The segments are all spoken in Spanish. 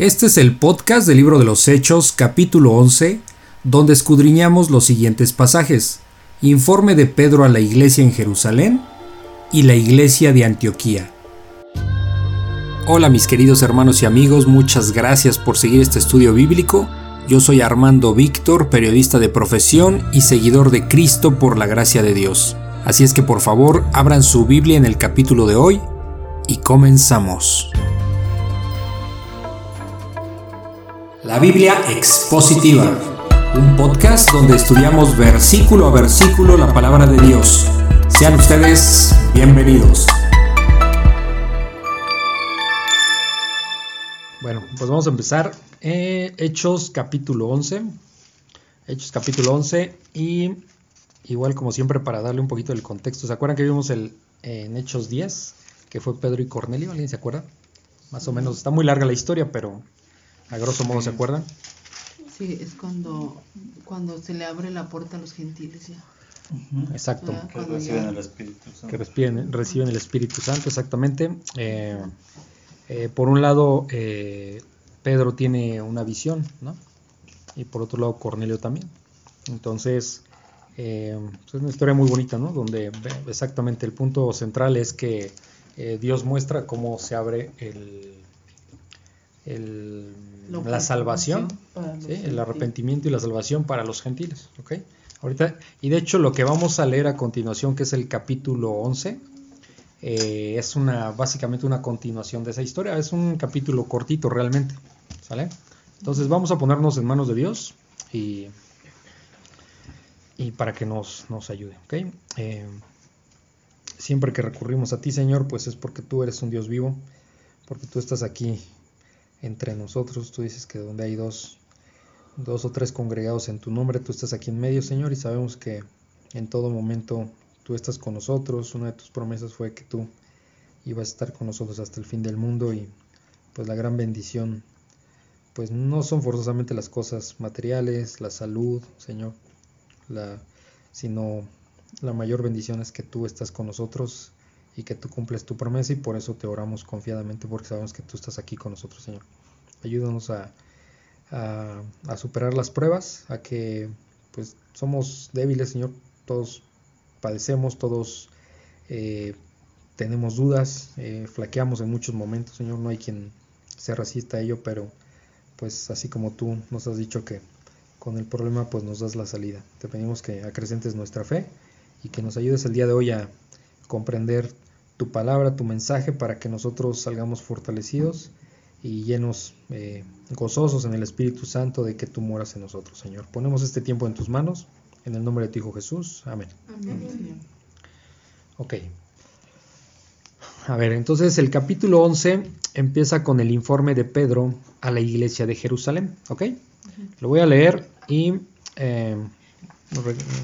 Este es el podcast del libro de los Hechos, capítulo 11, donde escudriñamos los siguientes pasajes. Informe de Pedro a la iglesia en Jerusalén y la iglesia de Antioquía. Hola mis queridos hermanos y amigos, muchas gracias por seguir este estudio bíblico. Yo soy Armando Víctor, periodista de profesión y seguidor de Cristo por la gracia de Dios. Así es que por favor abran su Biblia en el capítulo de hoy y comenzamos. La Biblia Expositiva, un podcast donde estudiamos versículo a versículo la palabra de Dios. Sean ustedes bienvenidos. Bueno, pues vamos a empezar. Eh, Hechos capítulo 11. Hechos capítulo 11 y igual como siempre para darle un poquito del contexto. ¿Se acuerdan que vimos el, en Hechos 10, que fue Pedro y Cornelio? ¿Alguien se acuerda? Más o menos, está muy larga la historia, pero a grosso modo, ¿se acuerdan? Sí, es cuando, cuando se le abre la puerta a los gentiles ya. Exacto. Que reciben el Espíritu Santo. Que reciben, reciben el Espíritu Santo, exactamente. Eh, eh, por un lado, eh, Pedro tiene una visión, ¿no? Y por otro lado, Cornelio también. Entonces, es una historia muy bonita, ¿no? Donde exactamente el punto central es que Dios muestra cómo se abre el, el, la salvación, el arrepentimiento y la salvación para los gentiles. ¿okay? Ahorita, y de hecho lo que vamos a leer a continuación, que es el capítulo 11, eh, es una básicamente una continuación de esa historia. Es un capítulo cortito realmente. ¿Sale? Entonces vamos a ponernos en manos de Dios y, y para que nos, nos ayude. ¿okay? Eh, siempre que recurrimos a ti, Señor, pues es porque tú eres un Dios vivo, porque tú estás aquí entre nosotros. Tú dices que donde hay dos, dos o tres congregados en tu nombre, tú estás aquí en medio, Señor, y sabemos que en todo momento tú estás con nosotros. Una de tus promesas fue que tú ibas a estar con nosotros hasta el fin del mundo y pues la gran bendición pues no son forzosamente las cosas materiales, la salud, Señor, la, sino la mayor bendición es que tú estás con nosotros y que tú cumples tu promesa y por eso te oramos confiadamente porque sabemos que tú estás aquí con nosotros, Señor. Ayúdanos a, a, superar las pruebas, a que pues somos débiles, Señor, todos padecemos, todos eh, tenemos dudas, eh, flaqueamos en muchos momentos, Señor, no hay quien se resista a ello, pero pues así como tú nos has dicho que con el problema pues nos das la salida. Te pedimos que acrecentes nuestra fe y que nos ayudes el día de hoy a comprender tu palabra, tu mensaje, para que nosotros salgamos fortalecidos y llenos, eh, gozosos en el Espíritu Santo de que tú moras en nosotros, Señor. Ponemos este tiempo en tus manos, en el nombre de tu Hijo Jesús. Amén. Amén. Ok. A ver, entonces el capítulo 11 empieza con el informe de Pedro a la iglesia de Jerusalén. ¿Ok? Lo voy a leer y eh,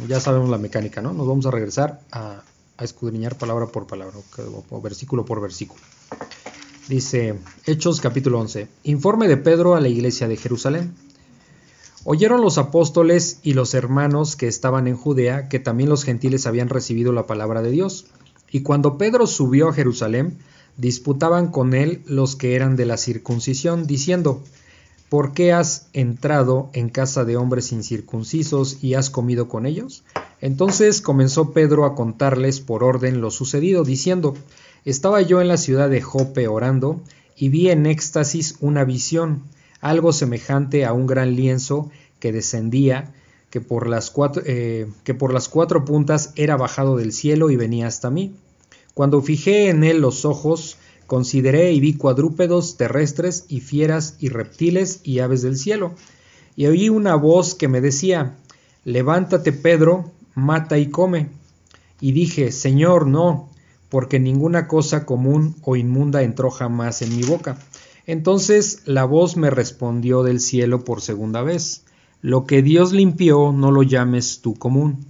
ya sabemos la mecánica, ¿no? Nos vamos a regresar a a escudriñar palabra por palabra o versículo por versículo. Dice Hechos capítulo 11. Informe de Pedro a la iglesia de Jerusalén. Oyeron los apóstoles y los hermanos que estaban en Judea que también los gentiles habían recibido la palabra de Dios. Y cuando Pedro subió a Jerusalén, disputaban con él los que eran de la circuncisión, diciendo, ¿por qué has entrado en casa de hombres incircuncisos y has comido con ellos? Entonces comenzó Pedro a contarles por orden lo sucedido, diciendo, Estaba yo en la ciudad de Jope orando, y vi en éxtasis una visión, algo semejante a un gran lienzo que descendía, que por las cuatro, eh, que por las cuatro puntas era bajado del cielo y venía hasta mí. Cuando fijé en él los ojos, consideré y vi cuadrúpedos terrestres y fieras y reptiles y aves del cielo. Y oí una voz que me decía, Levántate, Pedro, mata y come. Y dije, Señor, no, porque ninguna cosa común o inmunda entró jamás en mi boca. Entonces la voz me respondió del cielo por segunda vez, Lo que Dios limpió, no lo llames tú común.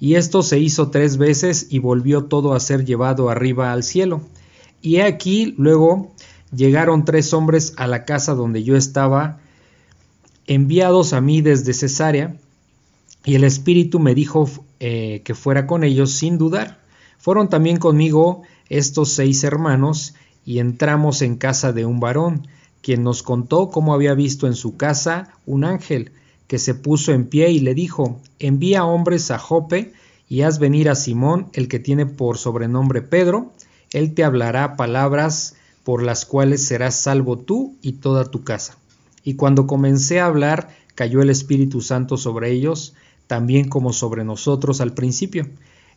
Y esto se hizo tres veces y volvió todo a ser llevado arriba al cielo. Y he aquí luego llegaron tres hombres a la casa donde yo estaba, enviados a mí desde Cesarea, y el Espíritu me dijo eh, que fuera con ellos sin dudar. Fueron también conmigo estos seis hermanos, y entramos en casa de un varón, quien nos contó cómo había visto en su casa un ángel que se puso en pie y le dijo, envía hombres a Jope y haz venir a Simón, el que tiene por sobrenombre Pedro, él te hablará palabras por las cuales serás salvo tú y toda tu casa. Y cuando comencé a hablar, cayó el Espíritu Santo sobre ellos, también como sobre nosotros al principio.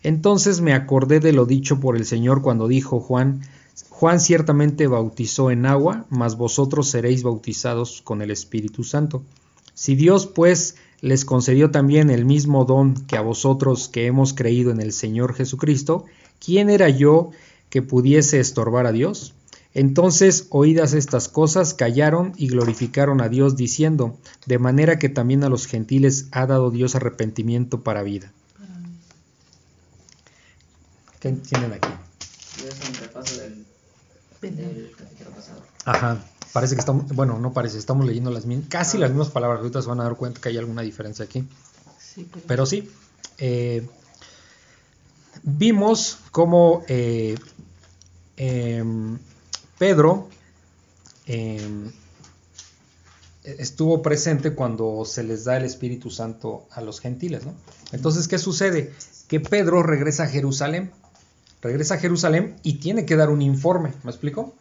Entonces me acordé de lo dicho por el Señor cuando dijo Juan, Juan ciertamente bautizó en agua, mas vosotros seréis bautizados con el Espíritu Santo. Si Dios pues les concedió también el mismo don que a vosotros que hemos creído en el Señor Jesucristo, ¿quién era yo que pudiese estorbar a Dios? Entonces, oídas estas cosas, callaron y glorificaron a Dios, diciendo, de manera que también a los gentiles ha dado Dios arrepentimiento para vida. ¿Qué tienen aquí? Es un repaso del, del capítulo pasado. Ajá, parece que estamos, bueno, no parece, estamos leyendo las mismas, casi las mismas palabras, ahorita se van a dar cuenta que hay alguna diferencia aquí. Sí, pero- Pero sí, eh, vimos cómo eh, em, Pedro em, estuvo presente cuando se les da el Espíritu Santo a los gentiles. ¿no? Entonces, ¿qué sucede? Que Pedro regresa a Jerusalén, regresa a Jerusalén y tiene que dar un informe, ¿me explico?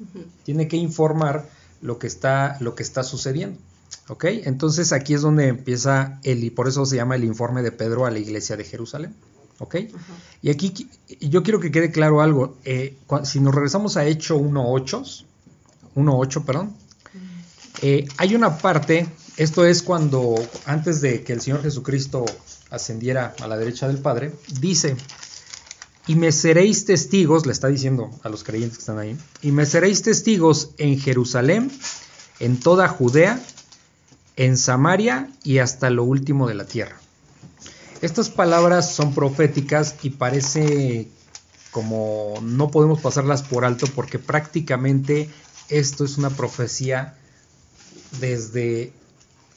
Tiene que informar lo que está, lo que está sucediendo. ¿Ok? Entonces aquí es donde empieza el, y por eso se llama el informe de Pedro a la iglesia de Jerusalén. ¿Ok? Y aquí yo quiero que quede claro algo. Eh, si nos regresamos a Hecho 1.8, 1.8, perdón, eh, hay una parte, esto es cuando antes de que el Señor Jesucristo ascendiera a la derecha del Padre, dice, y me seréis testigos, le está diciendo a los creyentes que están ahí, y me seréis testigos en Jerusalén, en toda Judea, en Samaria y hasta lo último de la tierra. Estas palabras son proféticas y parece como no podemos pasarlas por alto porque prácticamente esto es una profecía desde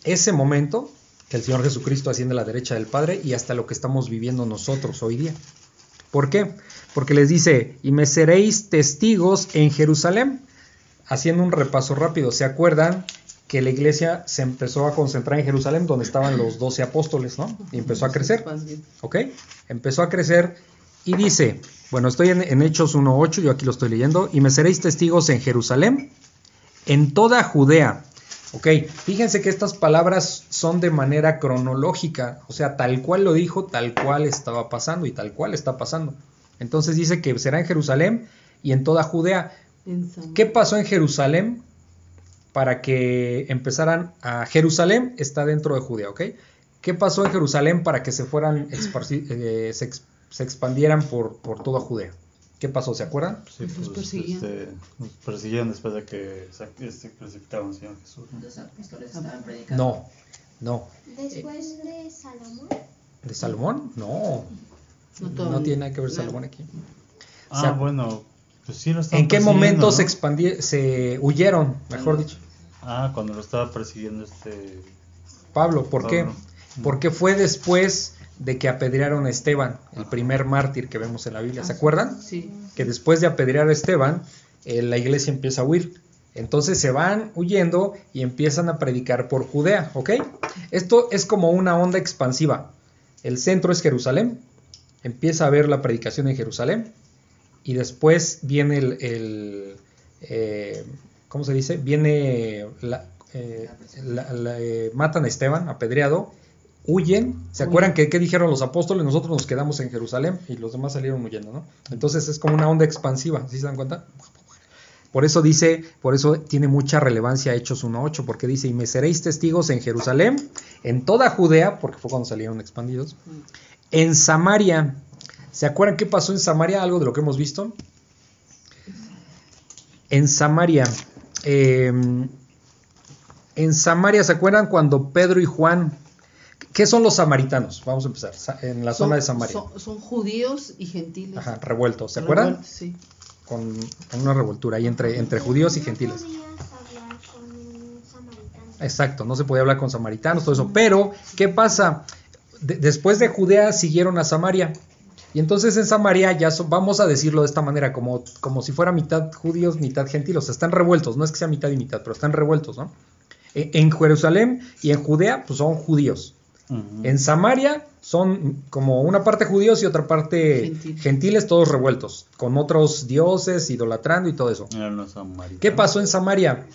ese momento que el Señor Jesucristo asciende a la derecha del Padre y hasta lo que estamos viviendo nosotros hoy día. ¿Por qué? Porque les dice, y me seréis testigos en Jerusalén. Haciendo un repaso rápido, ¿se acuerdan que la iglesia se empezó a concentrar en Jerusalén, donde estaban los doce apóstoles, ¿no? Y empezó a crecer. ¿Ok? Empezó a crecer y dice, bueno, estoy en, en Hechos 1.8, yo aquí lo estoy leyendo, y me seréis testigos en Jerusalén, en toda Judea. ¿Ok? Fíjense que estas palabras son de manera cronológica, o sea, tal cual lo dijo, tal cual estaba pasando y tal cual está pasando. Entonces dice que será en Jerusalén y en toda Judea. ¿Qué pasó en Jerusalén para que empezaran a... Jerusalén está dentro de Judea, ¿ok? ¿Qué pasó en Jerusalén para que se fueran, eh, se, se expandieran por, por toda Judea? ¿Qué pasó? ¿Se acuerdan? Sí, Los pues, persiguieron. este, nos persiguieron después de que este, crucificaron al Señor Jesús. ¿no? Los apóstoles estaban predicando. No, no. Después de Salomón, ¿De Salomón? No. No, tiene nada que ver. Salomón aquí. Ah, sea, bueno, pues sí lo estaban ¿En qué momento ¿no? se expandieron, se huyeron, mejor dicho? Ah, cuando lo estaba persiguiendo este... Pablo, ¿por qué? Porque fue después de que apedrearon a Esteban, el primer mártir que vemos en la Biblia. ¿Se acuerdan? Sí. que después de apedrear a Esteban, eh, la iglesia empieza a huir. Entonces se van huyendo y empiezan a predicar por Judea, ¿ok? Esto es como una onda expansiva. El centro es Jerusalén, empieza a haber la predicación en Jerusalén y después viene el, el, eh, ¿cómo se dice? Viene, la, eh, la- la- eh, matan a Esteban, apedreado, huyen. ¿Se acuerdan que qué dijeron los apóstoles? Nosotros nos quedamos en Jerusalén y los demás salieron huyendo, ¿no? Entonces es como una onda expansiva, ¿sí se dan cuenta? Por eso dice, por eso tiene mucha relevancia Hechos 1.8, porque dice, y me seréis testigos en Jerusalén, en toda Judea, porque fue cuando salieron expandidos, en Samaria. ¿Se acuerdan qué pasó en Samaria? Algo de lo que hemos visto. En Samaria. eh, en Samaria, ¿se acuerdan cuando Pedro y Juan... ¿Qué son los samaritanos? Vamos a empezar. En la Son- zona de Samaria. Son, son judíos y gentiles. Ajá, revueltos. ¿Se acuerdan? Revueltos, Sí. Con, con una revoltura ahí entre, entre judíos y no gentiles. podías hablar con un samaritano. Exacto, no se podía hablar con samaritanos, todo eso. Pero, ¿qué pasa? De- después de Judea siguieron a Samaria. Y entonces en Samaria ya son- vamos a decirlo de esta manera, como, como si fuera mitad judíos, mitad gentiles. O sea, están revueltos, no es que sea mitad y mitad, pero están revueltos, ¿no? E- En Jerusalén y en Judea, pues son judíos. En Samaria son como una parte judíos y otra parte Gentiles. gentiles, todos revueltos, con otros dioses, idolatrando y todo eso. Eran los samaritanos. ¿Qué pasó en Samaria?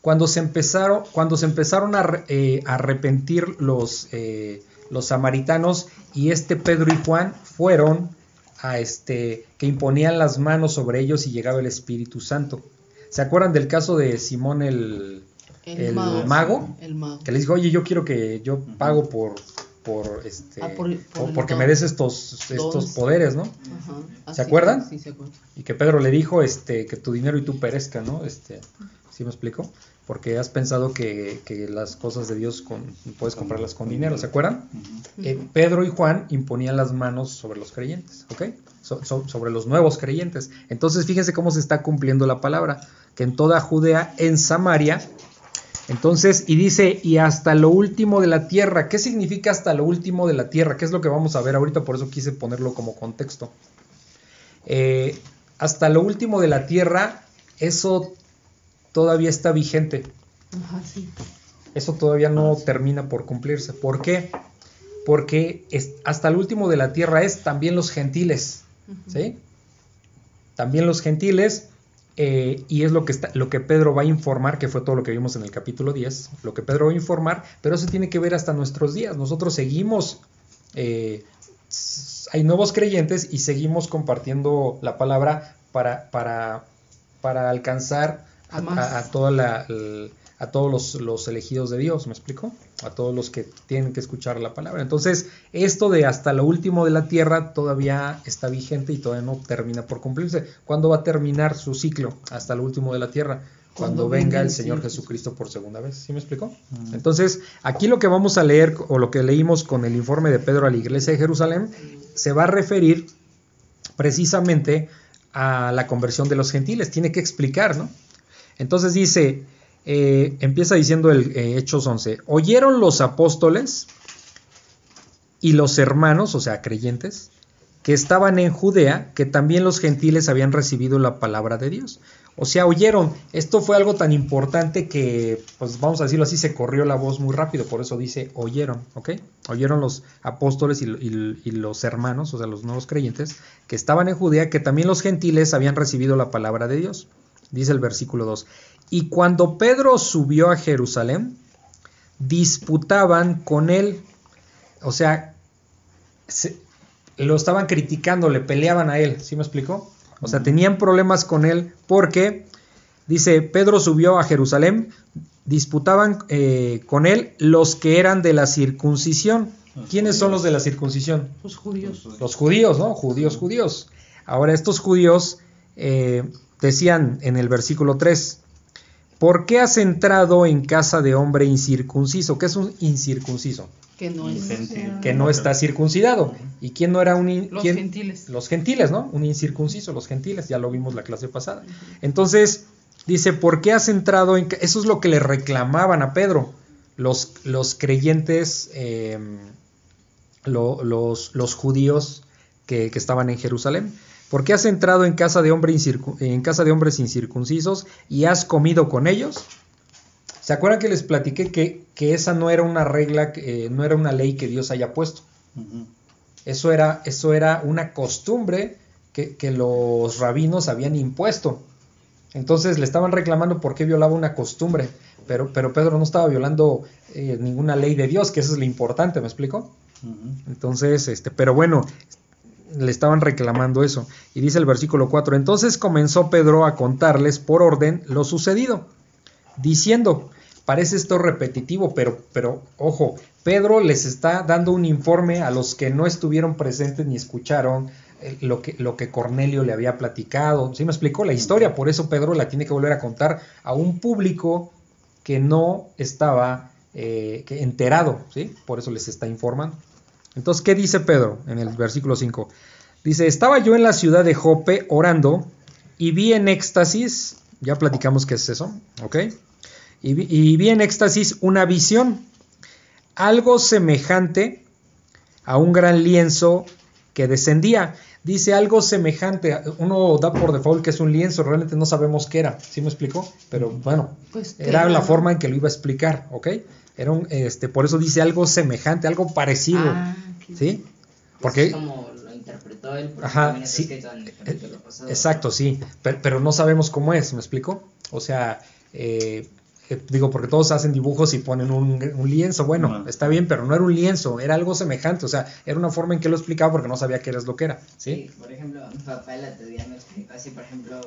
Cuando se empezaron, cuando se empezaron a, eh, arrepentir los, eh, los samaritanos y este Pedro y Juan fueron a este que imponían las manos sobre ellos y llegaba el Espíritu Santo. ¿Se acuerdan del caso de Simón el, el mago? El mago. Que les dijo, oye, yo quiero que yo pago por, por este, Ah, por- por porque don. me des estos, estos poderes, ¿no? Ajá. ¿Se Así acuerdan? Sí, se acuerdan. Y que Pedro le dijo este, que tu dinero y tú perezca, ¿no? Este, ¿Sí me explico? Porque has pensado que, que las cosas de Dios con, puedes comprarlas con dinero, ¿se acuerdan? Eh, Pedro y Juan imponían las manos sobre los creyentes, ¿ok? So- so- sobre los nuevos creyentes. Entonces fíjense cómo se está cumpliendo la palabra, que en toda Judea, en Samaria, entonces, y dice, y hasta lo último de la tierra. ¿Qué significa hasta lo último de la tierra? ¿Qué es lo que vamos a ver ahorita? Por eso quise ponerlo como contexto. Eh, hasta lo último de la tierra, eso todavía está vigente. Ajá, sí. Eso todavía no termina por cumplirse. ¿Por qué? Porque es- hasta el último de la tierra es también los gentiles. ¿Sí? También los gentiles. Eh, y es lo que, está, lo que Pedro va a informar, que fue todo lo que vimos en el capítulo 10, lo que Pedro va a informar, pero eso tiene que ver hasta nuestros días. Nosotros seguimos, eh, hay nuevos creyentes y seguimos compartiendo la palabra para, para, para alcanzar a, toda la- a todos los, los elegidos de Dios, ¿me explico? A todos los que tienen que escuchar la palabra. Entonces, esto de hasta lo último de la tierra todavía está vigente y todavía no termina por cumplirse. ¿Cuándo va a terminar su ciclo? Hasta lo último de la tierra. Cuando, Cuando venga el Señor Jesucristo por segunda vez. ¿Sí me explico? Mm. Entonces, aquí lo que vamos a leer o lo que leímos con el informe de Pedro a la iglesia de Jerusalén se va a referir precisamente a la conversión de los gentiles. Tiene que explicar, ¿no? Entonces dice, eh, empieza diciendo el eh, Hechos 11, oyeron los apóstoles y los hermanos, o sea, creyentes, que estaban en Judea, que también los gentiles habían recibido la palabra de Dios. O sea, oyeron, esto fue algo tan importante que, pues vamos a decirlo así, se corrió la voz muy rápido, por eso dice oyeron, ¿ok? Oyeron los apóstoles y, y- y los hermanos, o sea, los nuevos creyentes, que estaban en Judea, que también los gentiles habían recibido la palabra de Dios. Dice el versículo 2. Y cuando Pedro subió a Jerusalén, disputaban con él, o sea, se- lo estaban criticando, le peleaban a él, ¿sí me explicó? O sea, tenían problemas con él porque, dice, Pedro subió a Jerusalén, disputaban eh, con él los que eran de la circuncisión. Los ¿Quiénes son los de la circuncisión? Los judíos. Los judíos, ¿no? Judíos, judíos. Ahora, estos judíos eh, decían en el versículo 3, ¿por qué has entrado en casa de hombre incircunciso? ¿Qué es un incircunciso? Que no es. Gentil. Que no está circuncidado. ¿Y quién no era un... in- Los quién? gentiles. Los gentiles, ¿no? Un incircunciso, los gentiles, ya lo vimos la clase pasada. Entonces, dice, ¿por qué has entrado en... ca-?" Eso es lo que le reclamaban a Pedro, los, los creyentes, eh, lo- los, los judíos que, que estaban en Jerusalén. ¿Por qué has entrado en casa de, hombre incircu- en casa de hombres incircuncisos y has comido con ellos? ¿Se acuerdan que les platiqué que, que esa no era una regla, eh, no era una ley que Dios haya puesto? Eso era, eso era una costumbre que, que los rabinos habían impuesto. Entonces le estaban reclamando por qué violaba una costumbre. Pero, pero Pedro no estaba violando eh, ninguna ley de Dios, que eso es lo importante, ¿me explico? Entonces, este, pero bueno, le estaban reclamando eso. Y dice el versículo 4, entonces comenzó Pedro a contarles por orden lo sucedido, diciendo, parece esto repetitivo, pero, pero ojo, Pedro les está dando un informe a los que no estuvieron presentes ni escucharon eh, lo que, lo que Cornelio le había platicado. ¿Sí me explicó? La historia, por eso Pedro la tiene que volver a contar a un público que no estaba eh, enterado, ¿sí? Por eso les está informando. Entonces, ¿qué dice Pedro en el versículo 5? Dice, estaba yo en la ciudad de Jope orando y vi en éxtasis, ya platicamos qué es eso, ¿ok? Y vi, y vi en éxtasis una visión, algo semejante a un gran lienzo que descendía. Dice algo semejante, uno da por default que es un lienzo, realmente no sabemos qué era, ¿sí me explicó? Pero bueno, Pues, ¿qué era la forma en que lo iba a explicar, ¿ok? Era un, este, por eso dice algo semejante, algo parecido, Ah, qué- ¿sí? Es Porque como lo interpretó él, porque Ajá, sí. escrito en el capítulo pasado. Exacto, sí, pero, pero no sabemos cómo es, ¿me explico? O sea, eh, eh, digo, porque todos hacen dibujos y ponen un, un lienzo, bueno, está bien, pero no era un lienzo, era algo semejante, o sea, era una forma en que lo explicaba porque no sabía qué era lo que era, ¿sí? Sí, por ejemplo, mi papá el otro día me explicó así, por ejemplo,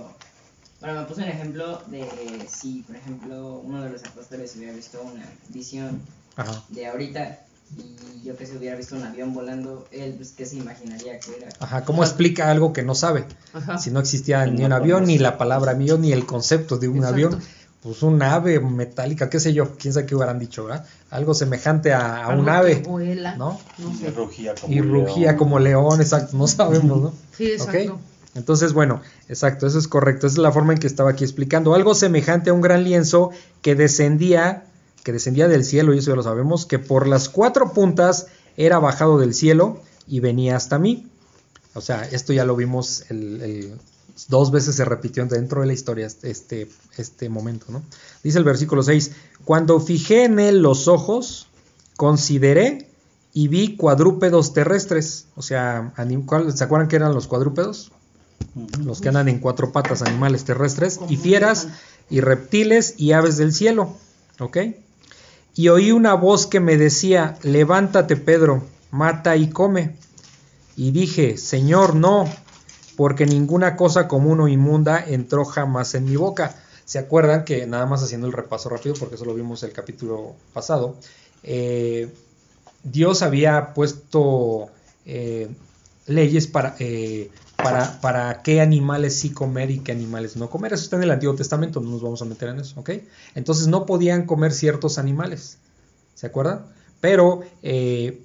bueno, me puso un ejemplo de si, por ejemplo, uno de los apóstoles hubiera visto una visión Ajá, de ahorita y yo que se hubiera visto un avión volando, él, pues, ¿qué se imaginaría que era? ajá, ¿cómo explica algo que no sabe? Ajá. Si no existía ni un avión, ni la palabra avión, ni el concepto de un Exacto. avión, pues un ave metálica, qué sé yo, quién sabe qué hubieran dicho, ¿verdad? Algo semejante a, a un que ave, vuela, ¿no? No Y sé. rugía como Y rugía león. como león, exacto, no sabemos, ¿no? Sí, exacto. ¿Ok? Entonces, bueno, exacto, eso es correcto. Esa es la forma en que estaba aquí explicando. Algo semejante a un gran lienzo que descendía, que descendía del cielo, y eso ya lo sabemos, que por las cuatro puntas era bajado del cielo y venía hasta mí. O sea, esto ya lo vimos dos veces se repitió dentro de la historia este, este, este momento, ¿no? Dice el versículo 6, cuando fijé en él los ojos, consideré y vi cuadrúpedos terrestres. O sea, anim- ¿cuál- ¿se acuerdan que eran los cuadrúpedos? Los que andan en cuatro patas, animales terrestres, y fieras, y reptiles, y aves del cielo. ¿Ok? Y oí una voz que me decía, levántate Pedro, mata y come. Y dije, Señor, no, porque ninguna cosa común o inmunda entró jamás en mi boca. ¿Se acuerdan que nada más haciendo el repaso rápido, porque eso lo vimos el capítulo pasado, eh, Dios había puesto eh, leyes para, eh, para, para qué animales sí comer y qué animales no comer. Eso está en el Antiguo Testamento, no nos vamos a meter en eso, ¿ok? Entonces no podían comer ciertos animales, ¿se acuerdan? Pero eh,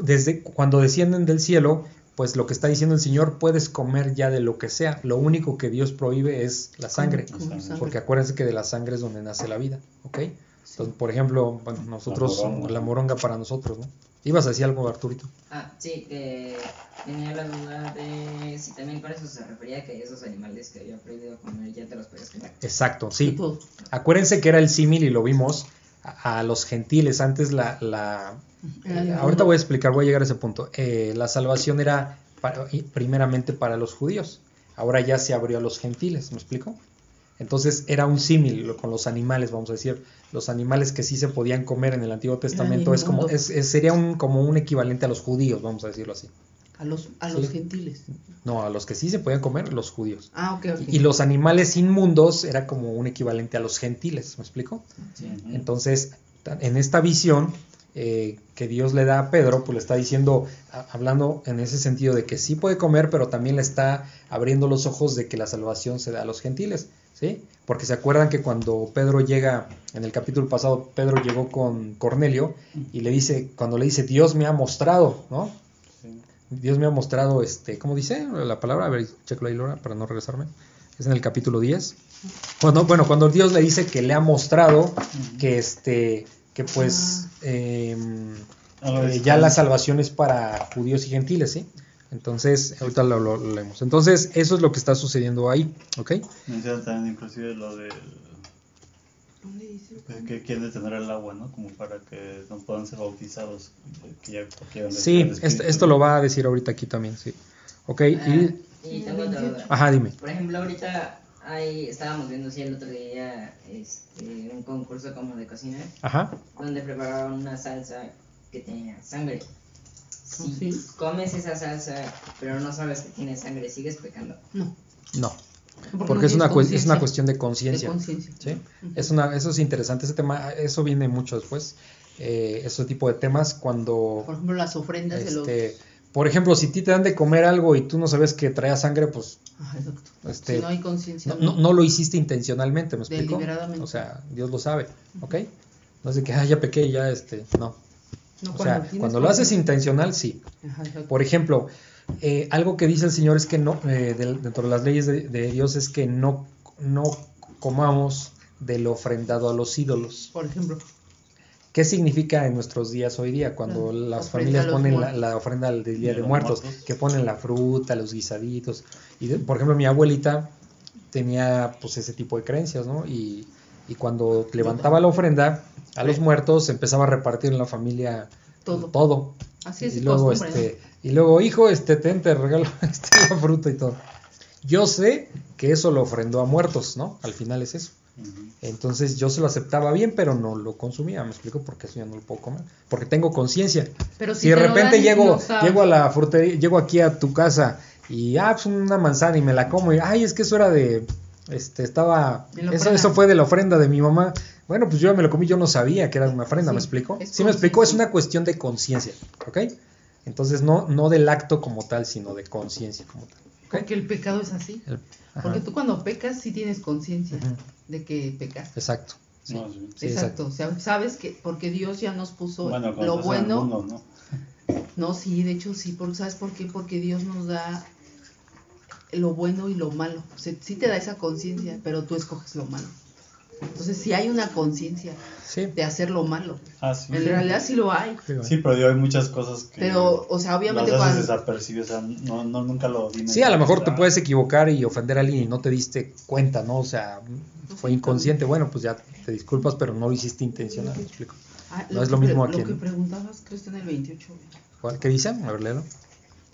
desde cuando descienden del cielo, pues lo que está diciendo el Señor, puedes comer ya de lo que sea. Lo único que Dios prohíbe es la sangre. Porque acuérdense que de la sangre es donde nace la vida, ¿ok? Entonces, por ejemplo, bueno, nosotros, la moronga. moronga. para nosotros, ¿no? Ibas a decir algo, Arturito. Ah, sí, que tenía la duda de si también con eso se refería que esos animales que había prohibido comer ya te los podías comer. Exacto, sí. Acuérdense que era el símil y lo vimos a, a los gentiles. Antes la... la eh, ahorita voy a explicar, voy a llegar a ese punto. Eh, la salvación era para- y primeramente para los judíos. Ahora ya se abrió a los gentiles, ¿me explico? Entonces era un símil con los animales, vamos a decir. Los animales que sí se podían comer en el Antiguo Testamento es como, es, es- sería un, como un equivalente a los judíos, vamos a decirlo así. a los, a Sí. los gentiles. No, a los que sí se podían comer, los judíos. Ah, ok, ok. Y, los animales inmundos era como un equivalente a los gentiles, ¿me explico? Ujú. Entonces, en esta visión eh, que Dios le da a Pedro, pues le está diciendo, a- hablando en ese sentido de que sí puede comer, pero también le está abriendo los ojos de que la salvación se da a los gentiles, ¿sí? Porque se acuerdan que cuando Pedro llega, en el capítulo pasado, Pedro llegó con Cornelio y le dice, cuando le dice, Dios me ha mostrado, ¿no? Sí. Dios me ha mostrado, este, ¿cómo dice la palabra? A ver, checo ahí, Laura, para no regresarme. Es en el capítulo 10. Cuando, bueno, cuando Dios le dice que le ha mostrado que, este, que pues em, A la eh, ya la salvación es para judíos y gentiles, ¿sí? Entonces, ahorita lo, lo- lo leemos. Entonces, eso es lo que está sucediendo ahí, ¿ok? Menciona también inclusive lo de ¿Dónde dice? pues, que quieren detener el agua, ¿no? Como para que no puedan ser bautizados. Que ya, Sí, esto, esto lo va a decir ahorita aquí también, sí. ¿Ok? Ah, Y, y tengo otra duda. ajá, dime. Por ejemplo, ahorita hay, estábamos viendo así el otro día este, un concurso como de cocina Ajá. donde preparaban una salsa que tenía sangre. Si ¿Sí? comes esa salsa pero no sabes que tiene sangre, sigues pecando. No. No, porque es una, es una cuestión de De conciencia. ¿sí? Es una, eso es interesante, ese tema, eso viene mucho después, eh, ese tipo de temas cuando, Por ejemplo, las ofrendas de los. Por ejemplo, si a ti te dan de comer algo y tú no sabes que traía sangre, pues Ajá, exacto. este, si no hay conciencia. no, no- no lo hiciste intencionalmente, ¿me explico? Deliberadamente. O sea, Dios lo sabe, ¿ok? No es de que, ah, ya pequé, ya, este, no. No, O sea, cuando lo haces intencional, sí. Ajá. Por ejemplo, eh, algo que dice el Señor es que no, eh, del- dentro de las leyes de, de Dios es que no, no comamos de lo ofrendado a los ídolos. Por ejemplo. ¿Qué significa en nuestros días hoy día cuando La las familias ponen la, ofrenda del Día De Muertos, muertos. que ponen la fruta, los guisaditos? Y de- por ejemplo, mi abuelita tenía pues ese tipo de creencias, ¿no? Y, y cuando levantaba la ofrenda a los muertos, empezaba a repartir en la familia Todo. todo. Así es y luego costumbre, este y luego hijo este ten te regalo este, la fruta y todo yo sé que eso lo ofrendó a muertos no al final es eso Entonces yo se lo aceptaba bien pero no lo consumía. Me explico porque eso ya no lo puedo comer porque tengo conciencia. Pero si si de repente dan llego no llego a la frutería llego aquí a tu casa y ah pues una manzana y me la como y ay es que eso era de este estaba eso eso fue de la ofrenda de mi mamá. Bueno pues yo ya me lo comí yo no sabía que era una ofrenda Sí, me explico sí me explico es una cuestión de conciencia ¿ok? entonces no no del acto como tal sino de conciencia como tal. Porque el pecado es así. El-. Porque tú cuando pecas sí tienes conciencia de que pecas. exacto sí. No, sí. Sí, exacto. O sea, sabes que porque Dios ya nos puso Bueno, lo bueno. mundo, ¿no? No, sí, de hecho sí. Porque, ¿Sabes por qué? Porque Dios nos da lo bueno y lo malo. O sea, sí te da esa conciencia, pero tú escoges lo malo. Entonces sí hay una conciencia sí de hacer lo malo. Ah, sí. En realidad sí lo hay. Sí, pero digo, hay muchas cosas que Pero, o sea, obviamente las cuando... desapercibidas, o sea, no, no, nunca lo vi. Sí, a lo mejor te puedes equivocar y ofender a alguien y no te diste cuenta, ¿no? O sea, fue inconsciente. Bueno, pues ya te disculpas, pero no lo hiciste intencional, ¿me explico? Ah, no es que lo mismo aquí, Lo que ¿no? preguntabas, creo que está en el 28. ¿Cuál? ¿Qué dice? A ver, léelo.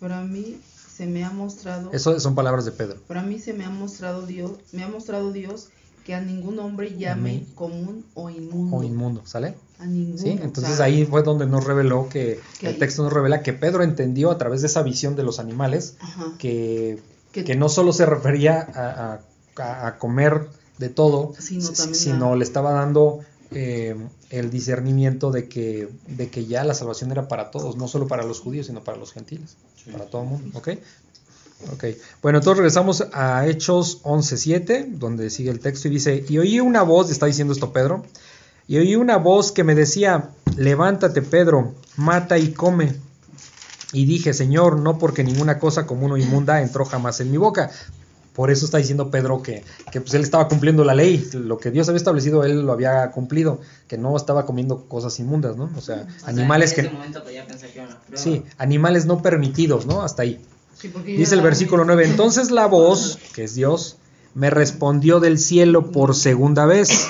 Pero a mí se me ha mostrado... Eso son palabras de Pedro. Para mí se me ha mostrado Dios, me ha mostrado Dios que a ningún hombre llame común o inmundo. O inmundo, ¿sale? A ninguno. Sí, o entonces sea, ahí fue donde nos reveló que Que el texto nos revela que Pedro entendió a través de esa visión de los animales Ajá, que, Que- que no solo se refería a, a- comer de todo, Sino sino a- le estaba dando eh, el discernimiento de que, de que ya la salvación era para todos, no solo para los judíos, sino para los gentiles, Sí. para todo el mundo, ¿ok? Ok, bueno, entonces regresamos a Hechos 11.7, donde sigue el texto y dice, y oí una voz, está diciendo esto Pedro, y oí una voz que me decía, levántate Pedro, mata y come. Y dije, Señor, no porque ninguna cosa común o inmunda entró jamás en mi boca. Por eso está diciendo Pedro que, que pues él estaba cumpliendo la ley, lo que Dios había establecido, él lo había cumplido, que no estaba comiendo cosas inmundas, ¿no? O sea, O sea, animales en ese que... momento que era una prueba. Sí, animales no permitidos, ¿no? Hasta ahí. Sí, Dice el versículo 9, entonces la voz, que es Dios, me respondió del cielo por segunda vez.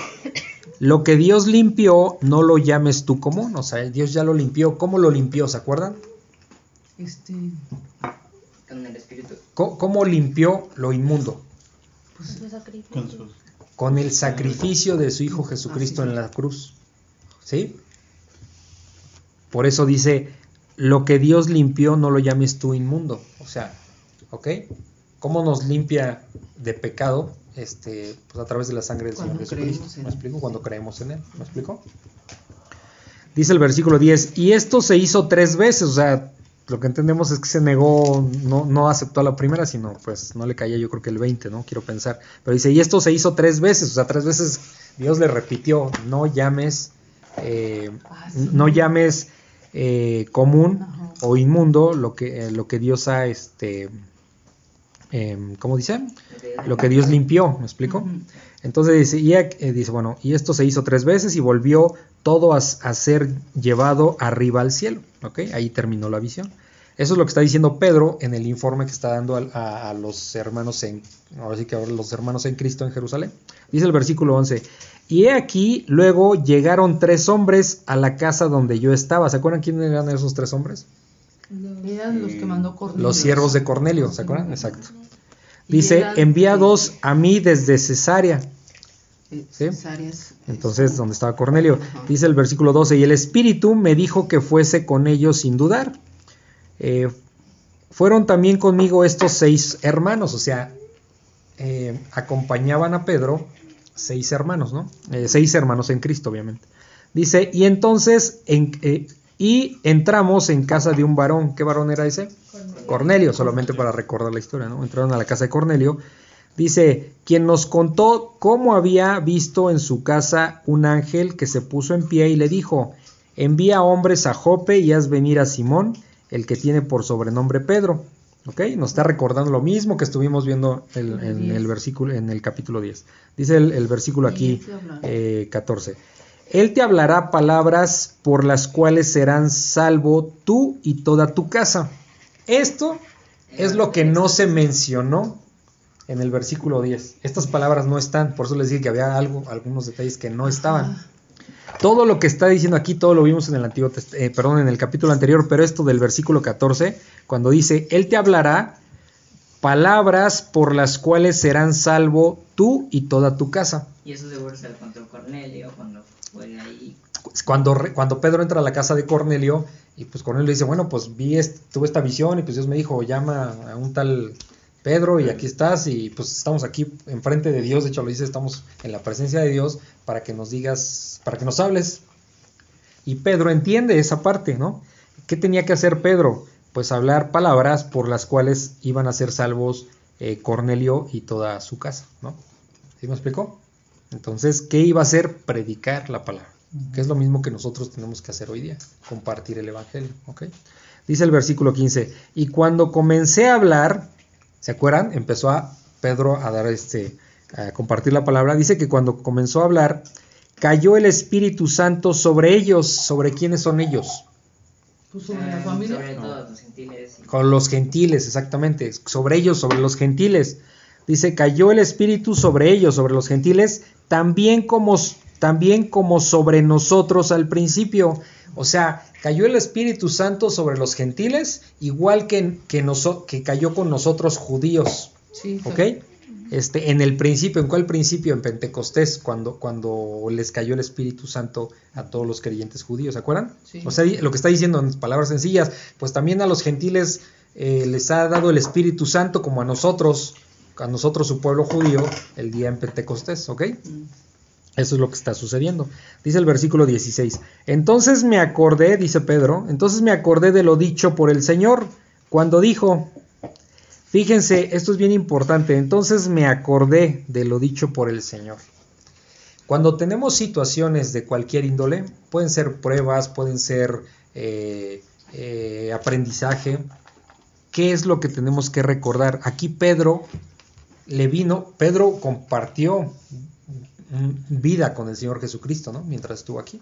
Lo que Dios limpió, no lo llames tú común. O sea, Dios ya lo limpió. ¿Cómo lo limpió? ¿Se acuerdan? Este, Con el espíritu. ¿Cómo, cómo limpió lo inmundo? Sacrificio. Con sus... Con el sacrificio de su Hijo Jesucristo en la cruz. ¿Sí? Por eso dice, lo que Dios limpió, no lo llames tú inmundo. O sea, ¿ok? ¿Cómo nos limpia de pecado? Este, pues a través de la sangre del Señor Jesucristo. ¿Me explico? Cuando creemos en Él. ¿Me explico? Dice el versículo 10, y esto se hizo tres veces, o sea, lo que entendemos es que se negó, no, no aceptó a la primera, sino pues no le caía yo creo que el 20, ¿no? Quiero pensar. Pero dice, y esto se hizo tres veces, o sea, tres veces Dios le repitió, no llames, eh, Ah, sí. no llames eh, común Ajá. o inmundo lo que, eh, lo que Dios ha, este, em, ¿cómo dice? Lo que Dios limpió, ¿me explico? Entonces dice, y, eh, dice, bueno, y esto se hizo tres veces y volvió todo a ser llevado arriba al cielo. ¿Ok? Ahí terminó la visión. Eso es lo que está diciendo Pedro en el informe que está dando a, a los hermanos en, ahora sí que ahora los hermanos en Cristo en Jerusalén. Dice el versículo 11, y he aquí, luego llegaron tres hombres a la casa donde yo estaba. ¿Se acuerdan quiénes eran esos tres hombres? Eran los que mandó Cornelio. Los siervos de Cornelio, ¿se acuerdan? Exacto. Dice, enviados a mí desde Cesarea. eh, ¿Sí? Entonces, donde estaba Cornelio, dice el versículo 12, y el Espíritu me dijo que fuese con ellos sin dudar. Eh, fueron también conmigo estos seis hermanos, o sea, eh, acompañaban a Pedro seis hermanos, ¿no? Eh, seis hermanos en Cristo, obviamente. Dice, y entonces, en- y entramos en casa de un varón. ¿Qué varón era ese? Cornelio, solamente para recordar la historia, ¿no? Entraron a la casa de Cornelio. Dice, quien nos contó cómo había visto en su casa un ángel que se puso en pie y le dijo, envía hombres a Jope y haz venir a Simón, el que tiene por sobrenombre Pedro. ¿Ok? Nos está recordando lo mismo que estuvimos viendo el- en el versículo, en el capítulo 10. Dice el, el versículo aquí Sí, sí habla. eh, 14. Él te hablará palabras por las cuales serán salvo tú y toda tu casa. Esto es lo que no se mencionó en el versículo 10. Estas palabras no están, por eso les dije que había algo, algunos detalles que no estaban. Todo lo que está diciendo aquí, todo lo vimos en el antiguo, eh, perdón, en el capítulo anterior, pero esto del versículo 14, cuando dice, Él te hablará palabras por las cuales serán salvo tú y toda tu casa. Y eso seguro se lo contó Cornelio cuando fue ahí. Cuando, cuando Pedro entra a la casa de Cornelio, y pues Cornelio dice, bueno, pues vi, tuve esta visión y pues Dios me dijo, llama a un tal Pedro y aquí estás y pues estamos aquí enfrente de Dios, de hecho lo dice, estamos en la presencia de Dios para que nos digas, para que nos hables. Y Pedro entiende esa parte, ¿no? ¿Qué tenía que hacer Pedro? Pues hablar palabras por las cuales iban a ser salvos eh, Cornelio y toda su casa, ¿no? ¿Sí me explicó? Entonces, ¿qué iba a hacer? Predicar la palabra, que es lo mismo que nosotros tenemos que hacer hoy día, compartir el Evangelio, ¿ok? Dice el versículo 15, y cuando comencé a hablar, ¿se acuerdan? Empezó a Pedro a dar este, a compartir la palabra, dice que cuando comenzó a hablar, cayó el Espíritu Santo sobre ellos, ¿sobre quiénes son ellos? Pues sobre la familia. Sobre todos los gentiles. Con los gentiles, exactamente, sobre ellos, sobre los gentiles. Dice, cayó el Espíritu sobre ellos, sobre los gentiles, también como, también como sobre nosotros al principio. O sea, cayó el Espíritu Santo sobre los gentiles, igual que, que, noso- que cayó con nosotros judíos. Sí, ¿Ok? Este, en el principio, ¿en cuál principio? En Pentecostés, cuando, cuando les cayó el Espíritu Santo a todos los creyentes judíos, ¿se acuerdan? Sí. O sea, lo que está diciendo en palabras sencillas, pues también a los gentiles eh, les ha dado el Espíritu Santo como a nosotros, a nosotros su pueblo judío, el día en Pentecostés, ¿ok? Mm. Eso es lo que está sucediendo. Dice el versículo 16. Entonces me acordé, dice Pedro, entonces me acordé de lo dicho por el Señor cuando dijo, fíjense, esto es bien importante, entonces me acordé de lo dicho por el Señor. Cuando tenemos situaciones de cualquier índole, pueden ser pruebas, pueden ser eh, eh, aprendizaje, ¿qué es lo que tenemos que recordar? Aquí Pedro le vino, Pedro compartió vida con el Señor Jesucristo, ¿no? Mientras estuvo aquí.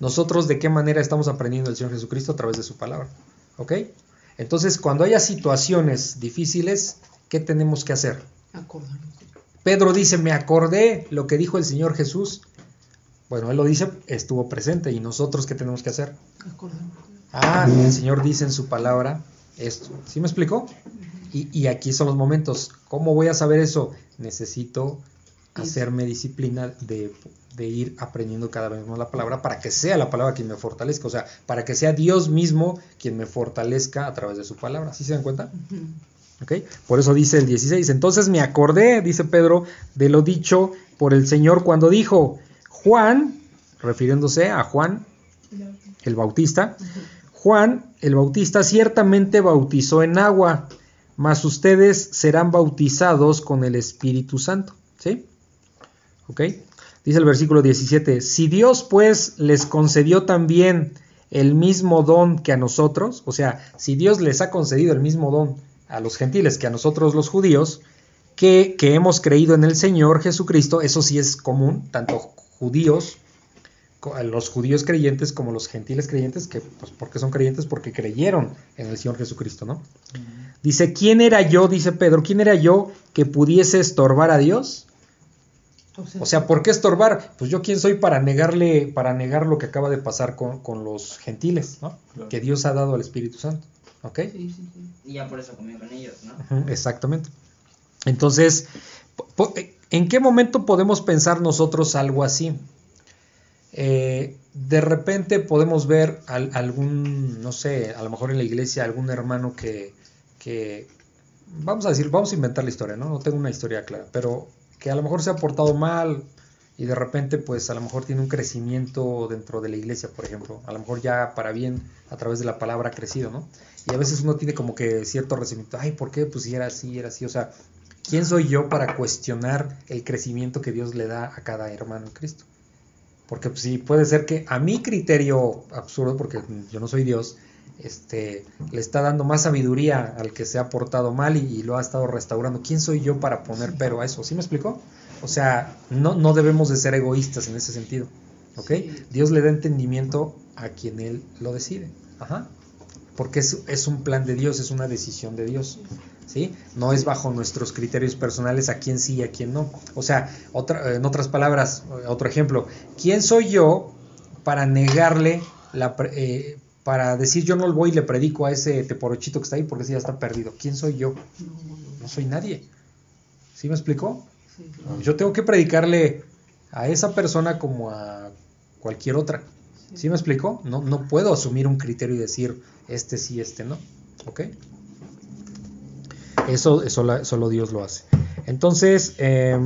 Nosotros de qué manera estamos aprendiendo del Señor Jesucristo a través de su palabra, ¿ok? Entonces, cuando haya situaciones difíciles, ¿qué tenemos que hacer? Acordarnos. Pedro dice, me acordé lo que dijo el Señor Jesús. Bueno, él lo dice, estuvo presente. ¿Y nosotros qué tenemos que hacer? Acordarnos. Ah, el Señor dice en su palabra esto. ¿Sí me explicó? Y, y aquí son los momentos. ¿Cómo voy a saber eso? Necesito hacerme disciplina de, de ir aprendiendo cada vez más la palabra para que sea la palabra quien me fortalezca. O sea, para que sea Dios mismo quien me fortalezca a través de su palabra. ¿Sí se dan cuenta? Ujú. ¿Ok? Por eso dice el 16. Entonces me acordé, dice Pedro, de lo dicho por el Señor cuando dijo, Juan, refiriéndose a Juan el Bautista, Juan el Bautista ciertamente bautizó en agua, mas ustedes serán bautizados con el Espíritu Santo. ¿Sí? ¿Ok? Dice el versículo 17, si Dios pues les concedió también el mismo don que a nosotros, o sea, si Dios les ha concedido el mismo don a los gentiles que a nosotros los judíos, que, que hemos creído en el Señor Jesucristo, eso sí es común, tanto judíos, los judíos creyentes como los gentiles creyentes, que pues porque son creyentes porque creyeron en el Señor Jesucristo, ¿no? Dice, ¿quién era yo? Dice Pedro, ¿quién era yo que pudiese estorbar a Dios? O sea, ¿por qué estorbar? Pues yo quién soy para negarle, para negar lo que acaba de pasar con, con los gentiles, ¿no? Claro. Que Dios ha dado al Espíritu Santo. ¿Ok? Sí, sí, sí. Y ya por eso comió con ellos, ¿no? Exactamente. Entonces, ¿en qué momento podemos pensar nosotros algo así? Eh, de repente podemos ver al- algún, no sé, a lo mejor en la iglesia algún hermano que, que, vamos a decir, vamos a inventar la historia, ¿no? No tengo una historia clara, pero que a lo mejor se ha portado mal y de repente pues a lo mejor tiene un crecimiento dentro de la iglesia, por ejemplo, a lo mejor ya para bien a través de la palabra ha crecido, ¿no? Y a veces uno tiene como que cierto resentimiento, ay, ¿por qué? Pues si era así, era así, o sea, ¿quién soy yo para cuestionar el crecimiento que Dios le da a cada hermano en Cristo? Porque pues, sí, puede ser que a mi criterio absurdo, porque yo no soy Dios, este, le está dando más sabiduría al que se ha portado mal y, y lo ha estado restaurando. ¿Quién soy yo para poner pero a eso? ¿Sí me explicó? O sea, no, no debemos de ser egoístas en ese sentido. ¿ok? Sí. Dios le da entendimiento a quien Él lo decide. Ajá. Porque es, es un plan de Dios, es una decisión de Dios. ¿Sí? No es bajo nuestros criterios personales a quién sí y a quién no. O sea, otra, en otras palabras, otro ejemplo, ¿quién soy yo para negarle, la, eh, para decir yo no voy y le predico a ese teporochito que está ahí porque ese ya está perdido? ¿Quién soy yo? No, soy nadie. ¿Sí me explicó? Sí. Yo tengo que predicarle a esa persona como a cualquier otra. ¿Sí me explicó? No, no puedo asumir un criterio y decir este sí, este no. ¿Ok? Eso, solo Dios lo hace. Entonces, eh,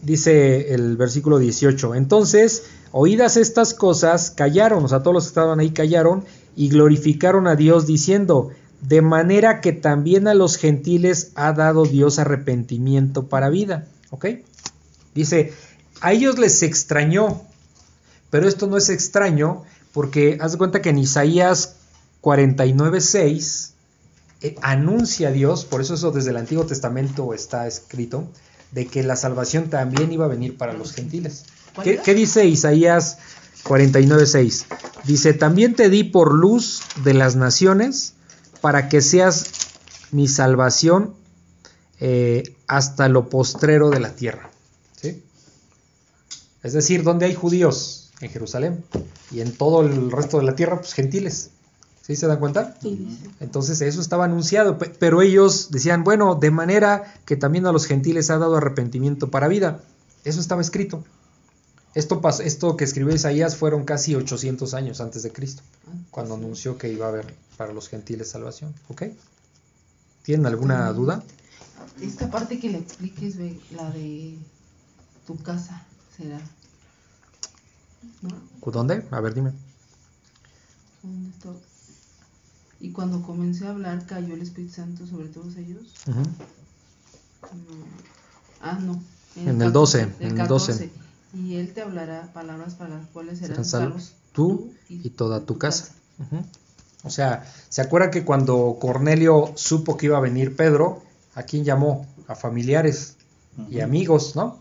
dice el versículo 18. Entonces, oídas estas cosas, callaron, o sea, todos los que estaban ahí callaron y glorificaron a Dios diciendo, de manera que también a los gentiles ha dado Dios arrepentimiento para vida. ¿Ok? Dice, a ellos les extrañó, pero esto no es extraño porque haz de cuenta que en Isaías 49.6 eh, anuncia a Dios, por eso eso desde el Antiguo Testamento está escrito, de que la salvación también iba a venir para los gentiles. ¿Cuál ¿Qué, qué dice Isaías 49.6? Dice, también te di por luz de las naciones para que seas mi salvación eh, hasta lo postrero de la tierra. ¿Sí? Es decir, donde hay judíos? En Jerusalén. Y en todo el resto de la tierra, pues gentiles. ¿Sí se dan cuenta? Sí. Entonces eso estaba anunciado, pe- pero ellos decían, bueno, de manera que también a los gentiles ha dado arrepentimiento para vida. Eso estaba escrito. Esto, esto que escribió Isaías fueron casi 800 años antes de Cristo, cuando anunció que iba a haber para los gentiles salvación. ¿Ok? ¿Tienen alguna duda? Esta parte que le expliques, la de tu casa, será. ¿No? ¿Dónde? A ver, dime. ¿Dónde está? Y cuando comencé a hablar, cayó el Espíritu Santo sobre todos ellos. No. Ah, no. En el 12, en el 12. Y él te hablará palabras para las cuales serán, Serán salvos salvos tú y toda tu casa. O sea, ¿se acuerdan que cuando Cornelio supo que iba a venir Pedro, ¿a quién llamó? A familiares y amigos, ¿no?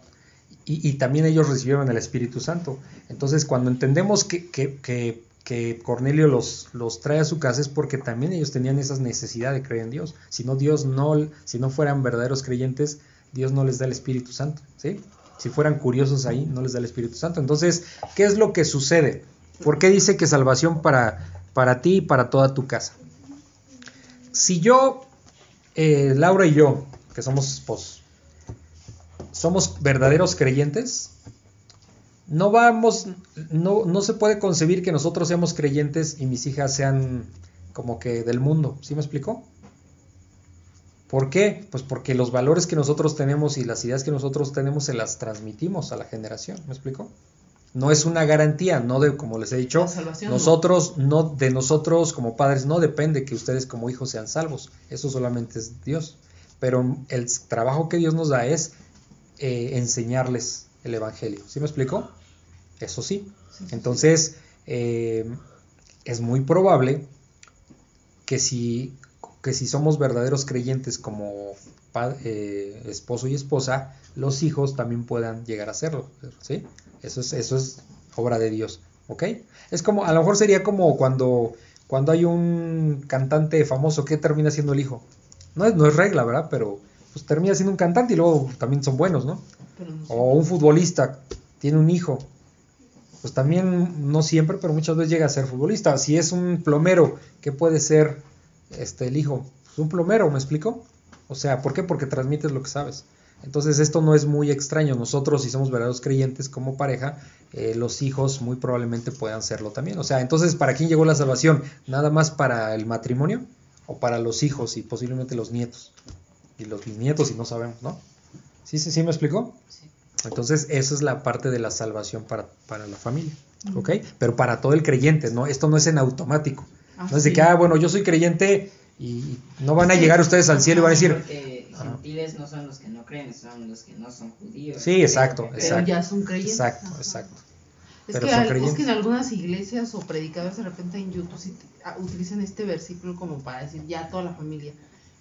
Y, y también ellos recibieron el Espíritu Santo. Entonces, cuando entendemos que, que- que- que Cornelio los, los trae a su casa es porque también ellos tenían esa necesidad de creer en Dios. Si no, Dios no, si no fueran verdaderos creyentes, Dios no les da el Espíritu Santo, ¿sí? Si fueran curiosos ahí, no les da el Espíritu Santo. Entonces, ¿qué es lo que sucede? ¿Por qué dice que salvación para, para ti y para toda tu casa? Si yo, eh, Laura y yo, que somos esposos, somos verdaderos creyentes, no vamos, no, no se puede concebir que nosotros seamos creyentes y mis hijas sean como que del mundo. ¿Sí me explicó? ¿Por qué? Pues porque los valores que nosotros tenemos y las ideas que nosotros tenemos se las transmitimos a la generación. ¿Me explico? No es una garantía, no de, como les he dicho, no. nosotros, no, de nosotros como padres no depende que ustedes como hijos sean salvos. Eso solamente es Dios. Pero el trabajo que Dios nos da es eh, enseñarles el Evangelio. ¿Sí me explico? Eso sí. Sí, sí, Entonces, eh, es muy probable que si, que si somos verdaderos creyentes como eh, esposo y esposa, los hijos también puedan llegar a serlo. ¿sí? Eso, es, eso es obra de Dios. ¿Ok? Es como, a lo mejor sería como cuando, cuando hay un cantante famoso que termina siendo el hijo. No es, no es regla, ¿verdad? Pero pues termina siendo un cantante y luego también son buenos, ¿no? O un futbolista tiene un hijo. Pues también, no siempre, pero muchas veces llega a ser futbolista. Si es un plomero, ¿qué puede ser este, el hijo? Pues un plomero, ¿me explico? O sea, ¿por qué? Porque transmites lo que sabes. Entonces esto no es muy extraño. Nosotros, si somos verdaderos creyentes como pareja, eh, los hijos muy probablemente puedan serlo también. O sea, entonces, ¿para quién llegó la salvación? ¿Nada más para el matrimonio? ¿O para los hijos y posiblemente los nietos? Y los bisnietos, y no sabemos, ¿no? ¿Sí, sí, sí me explicó? Sí. Entonces, esa es la parte de la salvación para, para la familia, ¿ok? Pero para todo el creyente, ¿no? Esto no es en automático. Ah, No es de sí. que, ah, bueno, yo soy creyente y no van a Sí. llegar ustedes al cielo y van a decir, Porque Ajá. gentiles no son los que no creen, son los que no son judíos. Sí, exacto, Pero- Pero exacto. ya son creyentes. exacto, Ajá. exacto. Es Pero que, son al- es creyentes. que en algunas iglesias o predicadores de repente en YouTube sí ah, utilizan este versículo como para decir ya toda la familia.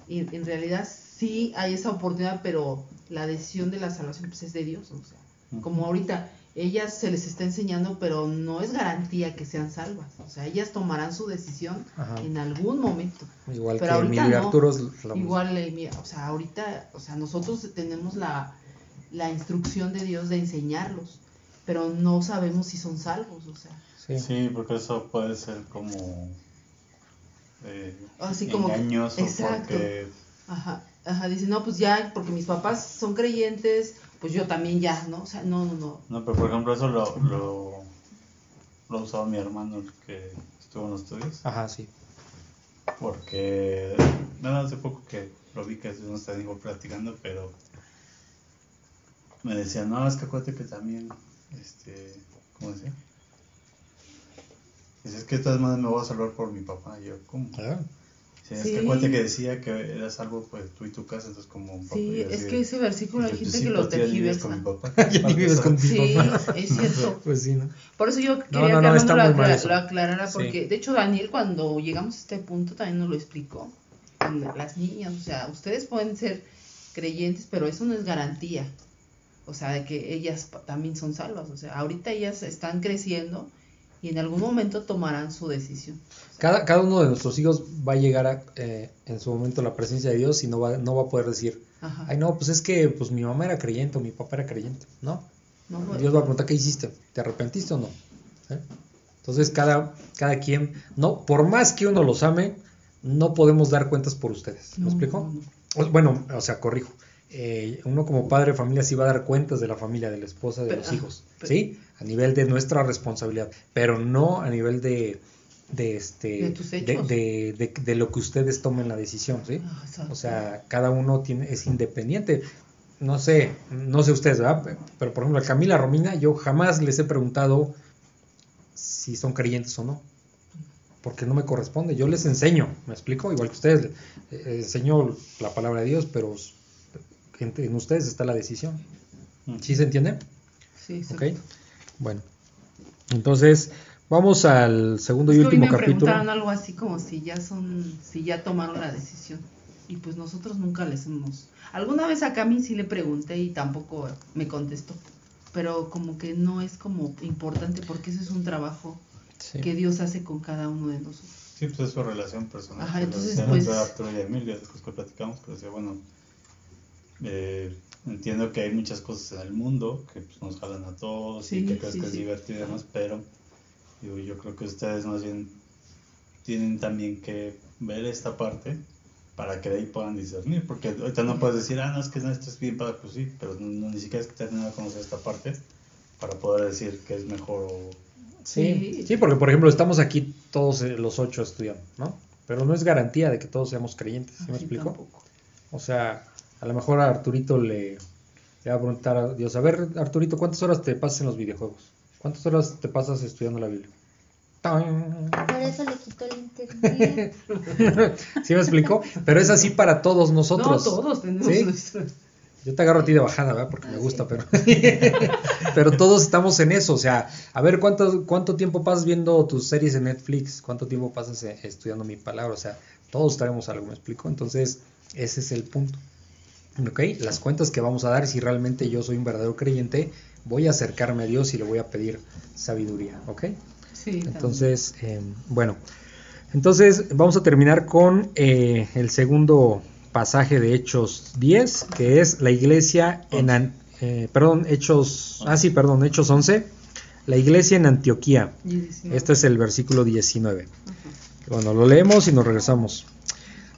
Y en realidad sí hay esa oportunidad, pero la decisión de la salvación pues, es de Dios. O sea, como ahorita ellas se les está enseñando, pero no es garantía que sean salvas. O sea, ellas tomarán su decisión Ajá. en algún momento. Igual Pero que ahorita Emilio no. Arturo. la- Igual, eh, o sea, ahorita, o sea, nosotros tenemos la, la instrucción de Dios de enseñarlos, pero no sabemos si son salvos, o sea, Sí. Sí, porque eso puede ser como eh, Así como- engañoso exacto. porque ajá, ajá, dice, no, pues ya, porque mis papás son creyentes, pues yo también ya, ¿no? O sea, no, no, no. no, pero por ejemplo eso lo lo, lo usaba mi hermano el que estuvo en los estudios Ajá, sí. porque nada hace poco que lo vi que no está dijo platicando pero me decía no es que acuérdate que también este cómo decía Dice, es que de todas maneras me voy a salvar por mi papá. Y yo, ¿cómo? Ah, Sí, es Sí. que acuérdate que decía que eras salvo pues tú y tu casa, entonces como un papá. Sí, es que ese versículo hay gente que lo tú ya vives con tergiversa. mi papá. Ya ni vives con tu Sí, es cierto. Pues sí, ¿no? Por eso yo quería no, que no, lo, lo aclarara, Sí. porque de hecho Daniel cuando llegamos a este punto también nos lo explicó. Las niñas, o sea, ustedes pueden ser creyentes, pero eso no es garantía. O sea, de que ellas también son salvas. O sea, ahorita ellas están creciendo y en algún momento tomarán su decisión. Cada, cada uno de nuestros hijos va a llegar a, eh, en su momento a la presencia de Dios y no va, no va a poder decir, Ajá. ay no, pues es que pues mi mamá era creyente o mi papá era creyente. No, No, no, Dios va a preguntar qué hiciste, ¿te arrepentiste o no? ¿Eh? Entonces cada, cada quien, no, por más que uno los ame, no podemos dar cuentas por ustedes. ¿Me no, explico? Bueno, o sea, corrijo. Eh, uno como padre de familia sí va a dar cuentas de la familia, de la esposa, de Pero- los ah, hijos, pero- ¿sí? A nivel de nuestra responsabilidad, pero no a nivel de, de este, De tus de, hechos. de- lo que ustedes tomen la decisión, ¿sí? Ah. O sea, cada uno tiene, es independiente. No sé, no sé ustedes, ¿verdad? Pe- Pero por ejemplo, a Camila Romina, yo jamás les he preguntado si son creyentes o no. Porque no me corresponde. Yo les enseño, ¿me explico? Igual que ustedes, eh, enseño la palabra de Dios, pero en, en ustedes está la decisión. ¿Sí se entiende? Sí, ¿Ok? exacto. Bueno, entonces vamos al segundo Es y que hoy último me capítulo. preguntaron algo así como si ya son, si ya tomaron la decisión. Y pues nosotros nunca les hemos. Alguna vez a Cami sí le pregunté y tampoco me contestó. Pero como que no es como importante porque ese es un trabajo Sí. que Dios hace con cada uno de nosotros. Sí, pues es su relación personal. Ajá, Pues, entonces, pues- Arturo y Emilio, después que platicamos, que decía, bueno, eh, entiendo que hay muchas cosas en el mundo que pues, nos jalan a todos Sí, y que crees sí, que es sí. divertido y demás, pero digo, yo creo que ustedes más bien tienen también que ver esta parte para que de ahí puedan discernir, porque ahorita no puedes decir, ah, no, es que no, esto es bien para, pues sí, pero no, no- ni siquiera es que terminar de conocer esta parte para poder decir que es mejor o Sí, Sí. porque por ejemplo estamos aquí todos eh, los ocho estudiando, ¿no? Pero no es garantía de que todos seamos creyentes, ¿sí me explico? tampoco. O sea, a lo mejor a Arturito le, le va a preguntar a Dios, a ver Arturito, ¿cuántas horas te pasas en los videojuegos? ¿Cuántas horas te pasas estudiando la Biblia? ¡Tan! Por eso le quitó el internet. ¿Sí me explico? Pero es así para todos nosotros. No, todos tenemos ¿Sí? nuestro- Yo te agarro a ti de bajada, ¿verdad? Porque me Ah, gusta, sí. pero... pero todos estamos en eso, o sea, a ver cuánto, cuánto tiempo pasas viendo tus series en Netflix, cuánto tiempo pasas eh, estudiando mi palabra, o sea, todos traemos algo, ¿me explico? Entonces, ese es el punto. ¿Ok? Las cuentas que vamos a dar, si realmente yo soy un verdadero creyente, voy a acercarme a Dios y le voy a pedir sabiduría, ¿ok? Sí. Entonces, eh, bueno, entonces vamos a terminar con eh, el segundo pasaje de Hechos 10, que es la iglesia en, An- eh, perdón, Hechos, ah sí, perdón, Hechos 11, la iglesia en Antioquía. Y diecinueve. Este es el versículo 19. Ajá. Bueno, lo leemos y nos regresamos.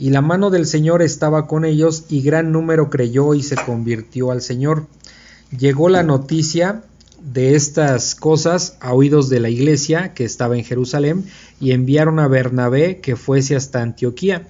Y la mano del Señor estaba con ellos, y gran número creyó y se convirtió al Señor. Llegó la noticia de estas cosas a oídos de la iglesia que estaba en Jerusalén, y enviaron a Bernabé que fuese hasta Antioquía.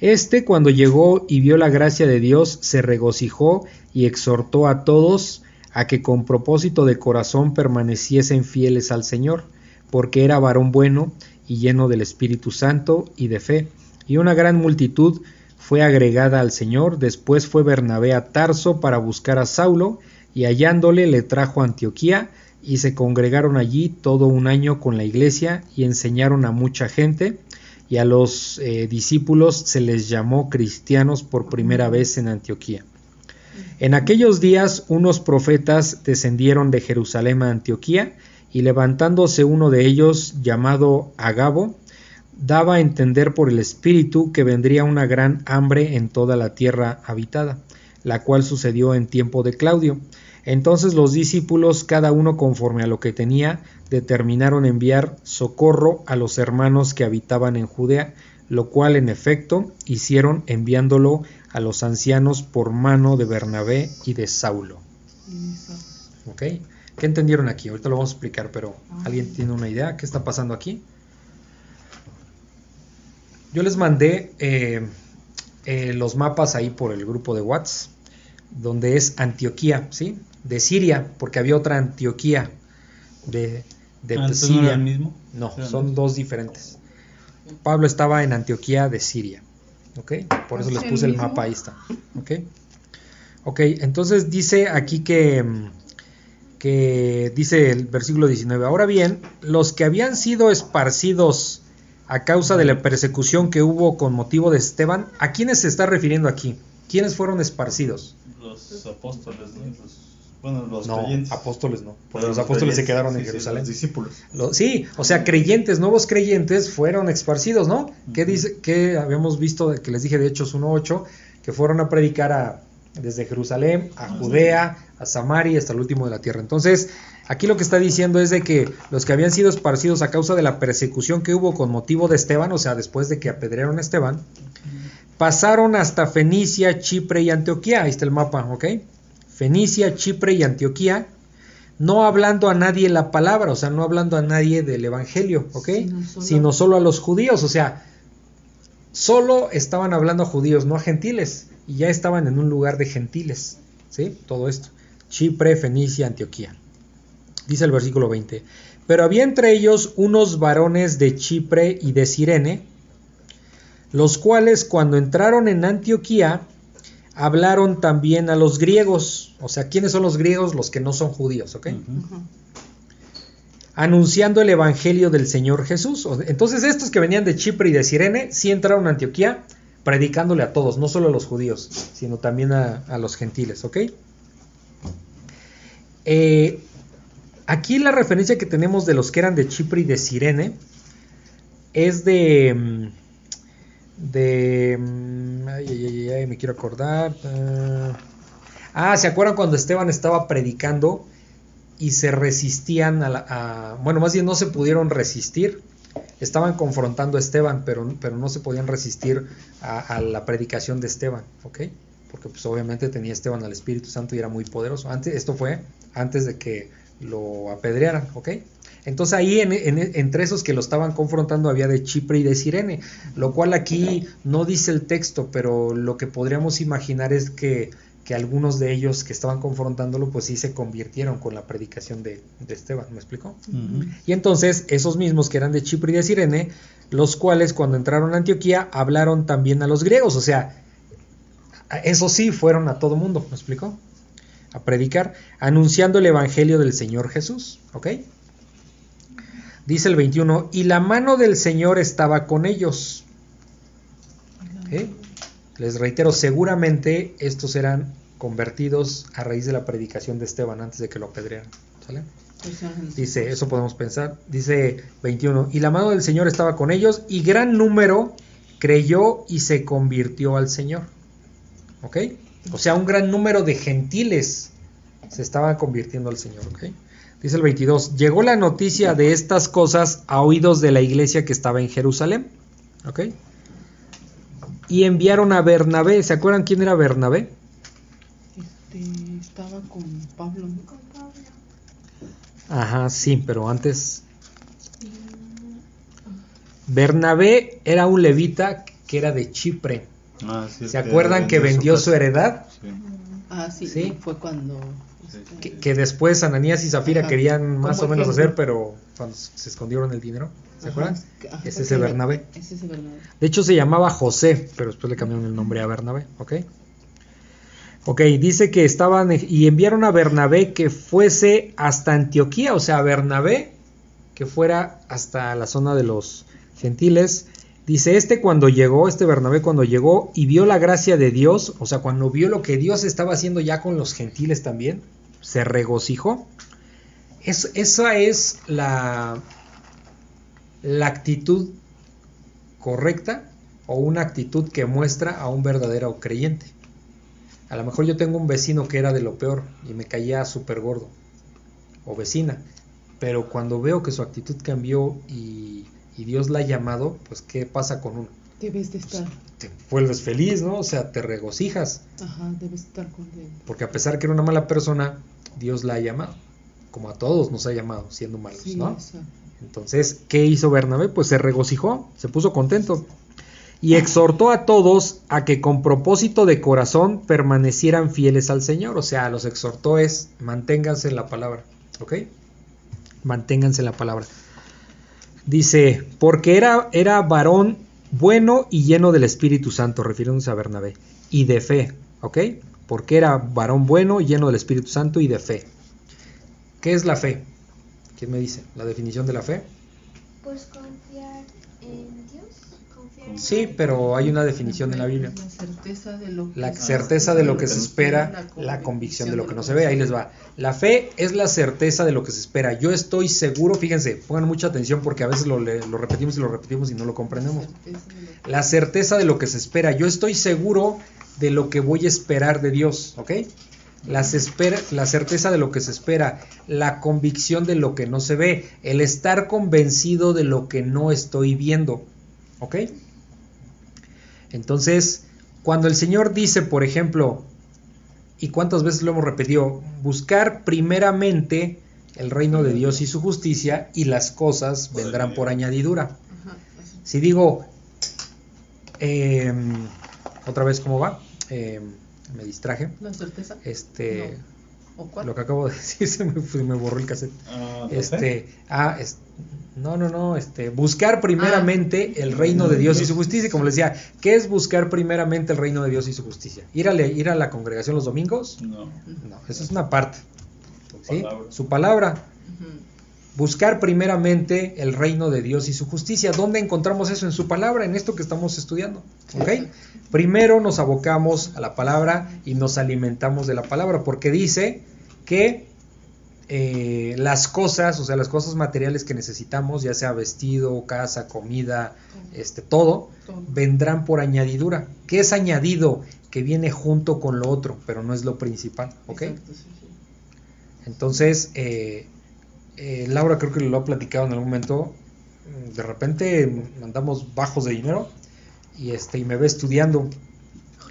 Este, cuando llegó y vio la gracia de Dios, se regocijó y exhortó a todos a que con propósito de corazón permaneciesen fieles al Señor, porque era varón bueno y lleno del Espíritu Santo y de fe, y una gran multitud fue agregada al Señor. Después fue Bernabé a Tarso para buscar a Saulo, y hallándole le trajo a Antioquía, y se congregaron allí todo un año con la iglesia, y enseñaron a mucha gente, y a los eh, discípulos se les llamó cristianos por primera vez en Antioquía. En aquellos días unos profetas descendieron de Jerusalén a Antioquía, y levantándose uno de ellos, llamado Agabo, daba a entender por el Espíritu que vendría una gran hambre en toda la tierra habitada, la cual sucedió en tiempo de Claudio. Entonces los discípulos, cada uno conforme a lo que tenía, determinaron enviar socorro a los hermanos que habitaban en Judea, lo cual en efecto hicieron enviándolo a los ancianos por mano de Bernabé y de Saulo. ¿Qué entendieron aquí? Ahorita lo vamos a explicar, pero ¿alguien tiene una idea? ¿Qué está pasando aquí? Yo les mandé eh, eh, los mapas ahí por el grupo de WhatsApp, donde es Antioquía, ¿sí? De Siria, porque había otra Antioquía de, de Ah, no Siria. era el mismo. No, son dos. dos diferentes. Pablo estaba en Antioquía de Siria. ¿Ok? Por eso ¿Es les puse el mapa, ahí está. ¿Ok? Ok, entonces dice aquí que, que dice el versículo 19. Ahora bien, los que habían sido esparcidos a causa de la persecución que hubo con motivo de Esteban, ¿a quiénes se está refiriendo aquí? ¿Quiénes fueron esparcidos? Los apóstoles, ¿no? Los- bueno, los no, creyentes. apóstoles no. Porque los apóstoles se quedaron en sí, sí, Jerusalén. los discípulos. Lo- sí, o sea, creyentes, nuevos creyentes fueron esparcidos, ¿no? ¿Qué Ujú. dice? Que habíamos visto, que les dije de Hechos 1.8, que fueron a predicar a, desde Jerusalén a Judea, a Samaria, hasta el último de la tierra. Entonces, aquí lo que está diciendo es de que los que habían sido esparcidos a causa de la persecución que hubo con motivo de Esteban, o sea, después de que apedrearon a Esteban, pasaron hasta Fenicia, Chipre y Antioquía. Ahí está el mapa, ¿ok? Fenicia, Chipre y Antioquía, no hablando a nadie la palabra, o sea, no hablando a nadie del Evangelio, ¿ok? Sino solo- Sino solo a los judíos, o sea, solo estaban hablando a judíos, no a gentiles, y ya estaban en un lugar de gentiles, ¿sí? Todo esto. Chipre, Fenicia, Antioquía. Dice el versículo 20. Pero había entre ellos unos varones de Chipre y de Sirene, los cuales cuando entraron en Antioquía hablaron también a los griegos. O sea, ¿quiénes son los griegos? Los que no son judíos, ¿ok? Anunciando el evangelio del Señor Jesús. Entonces estos que venían de Chipre y de Sirene sí entraron a Antioquía predicándole a todos, no solo a los judíos, sino también a, a los gentiles, ¿ok? Eh, aquí la referencia que tenemos de los que eran de Chipre y de Sirene es de... mm, de... mm, Ay, ay, ay, me quiero acordar. ah, Ah, ¿se acuerdan cuando Esteban estaba predicando y se resistían a, la- bueno, más bien no se pudieron resistir? Estaban confrontando a Esteban, pero, pero no se podían resistir a, a la predicación de Esteban, ¿ok? Porque pues obviamente tenía Esteban al Espíritu Santo y era muy poderoso. Antes, esto fue antes de que lo apedrearan, ¿ok? Entonces ahí en- en- entre esos que lo estaban confrontando había de Chipre y de Sirene, lo cual aquí no dice el texto, pero lo que podríamos imaginar es que, que algunos de ellos que estaban confrontándolo pues sí se convirtieron con la predicación de, de Esteban, ¿me explicó? Y entonces esos mismos que eran de Chipre y de Sirene, los cuales cuando entraron a Antioquía hablaron también a los griegos, o sea, eso sí fueron a todo mundo, ¿me explicó? A predicar, anunciando el evangelio del Señor Jesús, ¿ok? Dice el 21, y la mano del Señor estaba con ellos. Les reitero, seguramente estos eran convertidos a raíz de la predicación de Esteban antes de que lo apedrearan. ¿Sale? Dice, eso podemos pensar. Dice 21, y la mano del Señor estaba con ellos y gran número creyó y se convirtió al Señor. ¿Ok? O sea, un gran número de gentiles se estaban convirtiendo al Señor. ¿Ok? Dice el 22, llegó la noticia de estas cosas a oídos de la iglesia que estaba en Jerusalén. ¿Ok? Y enviaron a Bernabé. ¿Se acuerdan quién era Bernabé? Este, estaba con Pablo. ¿no? Ajá, sí, pero antes Bernabé era un levita que era de Chipre. Ah, sí, ¿Se acuerdan que vendió su heredad? Sí. Ah, sí, Sí. fue cuando... Este, Que, que después Ananías y Zafira Ajá. querían más o menos ejemplo. hacer, pero cuando se escondieron el dinero, ¿se ajá, acuerdan? ajá, Es ese Bernabé. Es ese Bernabé. De hecho se llamaba José, pero después le cambiaron el nombre a Bernabé, ¿ok? Ok, dice que estaban y enviaron a Bernabé que fuese hasta Antioquía, o sea, a Bernabé que fuera hasta la zona de los gentiles. Dice, este cuando llegó, este Bernabé cuando llegó y vio la gracia de Dios, o sea, cuando vio lo que Dios estaba haciendo ya con los gentiles también, se regocijó. Es- esa es la, la actitud correcta o una actitud que muestra a un verdadero creyente. A lo mejor yo tengo un vecino que era de lo peor y me caía súper gordo, o vecina, pero cuando veo que su actitud cambió y, y Dios la ha llamado, pues ¿qué pasa con uno? Debes de estar, Te vuelves feliz, ¿no? O sea, te regocijas, ajá, debes estar contento. porque a pesar que era una mala persona, Dios la ha llamado, como a todos nos ha llamado, siendo malos, Sí, ¿no? exacto. Entonces, ¿qué hizo Bernabé? Pues se regocijó, se puso contento y exhortó a todos a que con propósito de corazón permanecieran fieles al Señor. O sea, los exhortó es manténganse en la palabra, ¿ok? Manténganse en la palabra. Dice, porque era, era varón bueno y lleno del Espíritu Santo, refiriéndose a Bernabé, y de fe, ¿ok? Porque era varón bueno, lleno del Espíritu Santo y de fe. ¿Qué es la fe? ¿Quién me dice? ¿La definición de la fe? Pues confiar en Sí, pero hay una definición en la Biblia. La certeza de lo que, se espera, la convicción de lo que no se ve. Ahí les va. La fe es la certeza de lo que se espera. Yo estoy seguro, fíjense, pongan mucha atención porque a veces lo, lo repetimos y lo repetimos y no lo comprendemos. La certeza de lo que se espera. Yo estoy seguro de lo que voy a esperar de Dios, ¿ok? Espera- la certeza de lo que se espera, la convicción de lo que no se ve, el estar convencido de lo que no estoy viendo, ¿ok? Entonces, cuando el Señor dice, por ejemplo, y cuántas veces lo hemos repetido, buscar primeramente el reino de Dios y su justicia y las cosas vendrán por añadidura. Si digo, em, otra vez, ¿cómo va? Em, me distraje. La certeza. Este, ¿O cuál? lo que acabo de decir se me, se me borró el cassette. Ah. Este, ah, es- no, no, no, este, buscar primeramente el reino de Dios y su justicia. Como les decía, ¿qué es buscar primeramente el reino de Dios y su justicia? ¿Ir a, ir a la congregación los domingos? No. No, eso es una parte. ¿sí? palabra. Su palabra. Buscar primeramente el reino de Dios y su justicia. ¿Dónde encontramos eso? En su palabra, en esto que estamos estudiando. ¿Ok? Primero nos abocamos a la palabra y nos alimentamos de la palabra, porque dice que eh, las cosas, o sea, las cosas materiales que necesitamos, ya sea vestido, casa, comida, este, todo, Todo. vendrán por añadidura. ¿Qué es añadido? Que viene junto con lo otro, pero no es lo principal. ¿Ok? Exacto, sí, sí. Entonces, eh, eh, Laura creo que lo ha platicado en algún momento. De repente andamos bajos de dinero y este y me ve estudiando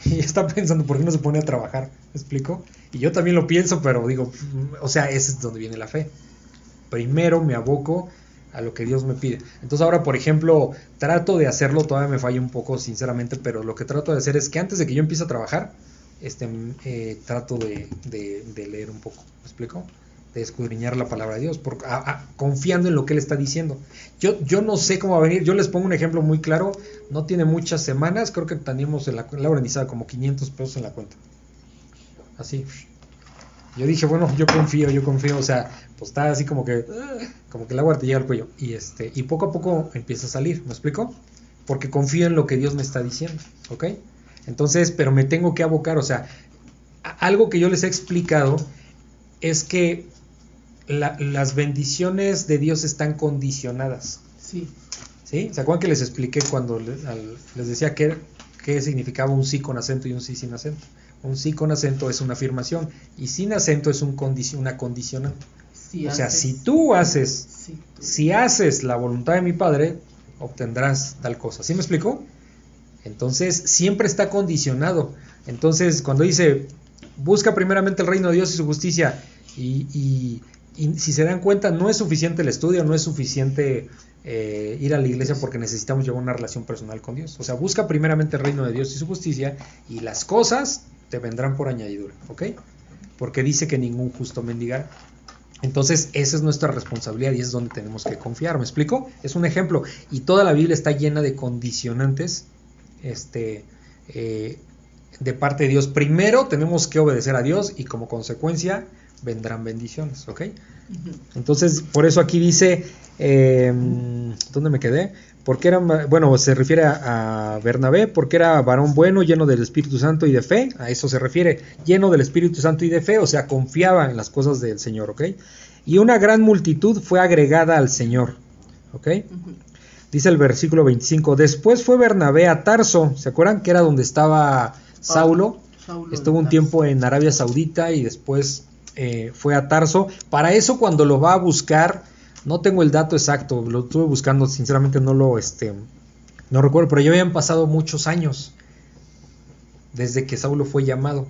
y está pensando por qué no se pone a trabajar. ¿Me explico? Y yo también lo pienso, pero digo, o sea, ese es donde viene la fe. Primero me aboco a lo que Dios me pide. Entonces ahora, por ejemplo, trato de hacerlo, todavía me falla un poco, sinceramente, pero lo que trato de hacer es que antes de que yo empiece a trabajar, este, eh, trato de, de- de leer un poco. ¿Me explico? De escudriñar la palabra de Dios, por- confiando en lo que Él está diciendo. Yo, yo no sé cómo va a venir. Yo les pongo un ejemplo muy claro. No tiene muchas semanas, creo que teníamos en la, ni sabe, como 500 pesos en la cuenta. Así. Yo dije, bueno, yo confío, yo confío, o sea, pues está así como que, como que el agua te llega al cuello. Y este, y poco a poco empieza a salir, ¿me explico? Porque confío en lo que Dios me está diciendo, ¿ok? Entonces, pero me tengo que abocar, o sea, algo que yo les he explicado es que la- las bendiciones de Dios están condicionadas. Sí. ¿Sí? ¿Se acuerdan que les expliqué cuando al- les decía qué, qué significaba un sí con acento y un sí sin acento? Un sí con acento es una afirmación y sin acento es un una condicionante. O sea, si tú haces, tú- si haces la voluntad de mi Padre, obtendrás tal cosa. ¿Sí me explico? Entonces, siempre está condicionado. Entonces, cuando dice, busca primeramente el reino de Dios y su justicia, y, y- y si se dan cuenta, no es suficiente el estudio, no es suficiente eh, ir a la iglesia porque necesitamos llevar una relación personal con Dios. O sea, busca primeramente el reino de Dios y su justicia, y las cosas te vendrán por añadidura, ¿ok? Porque dice que ningún justo mendigará. Entonces, esa es nuestra responsabilidad y es donde tenemos que confiar. ¿Me explico? Es un ejemplo. Y toda la Biblia está llena de condicionantes este, eh, de parte de Dios. Primero tenemos que obedecer a Dios y como consecuencia vendrán bendiciones. ¿Ok? Entonces, por eso aquí dice, eh, ¿dónde me quedé? Porque era, bueno, se refiere a, a Bernabé, porque era varón bueno, lleno del Espíritu Santo y de fe, a eso se refiere, lleno del Espíritu Santo y de fe, o sea, confiaba en las cosas del Señor, ¿ok? Y una gran multitud fue agregada al Señor, ¿ok? Dice el versículo 25, después fue Bernabé a Tarso, ¿se acuerdan que era donde estaba Saulo? Saulo Estuvo un tiempo en Arabia Saudita y después eh, fue a Tarso. Para eso cuando lo va a buscar, no tengo el dato exacto, lo estuve buscando, sinceramente no lo, este, no recuerdo, pero ya habían pasado muchos años desde que Saulo fue llamado.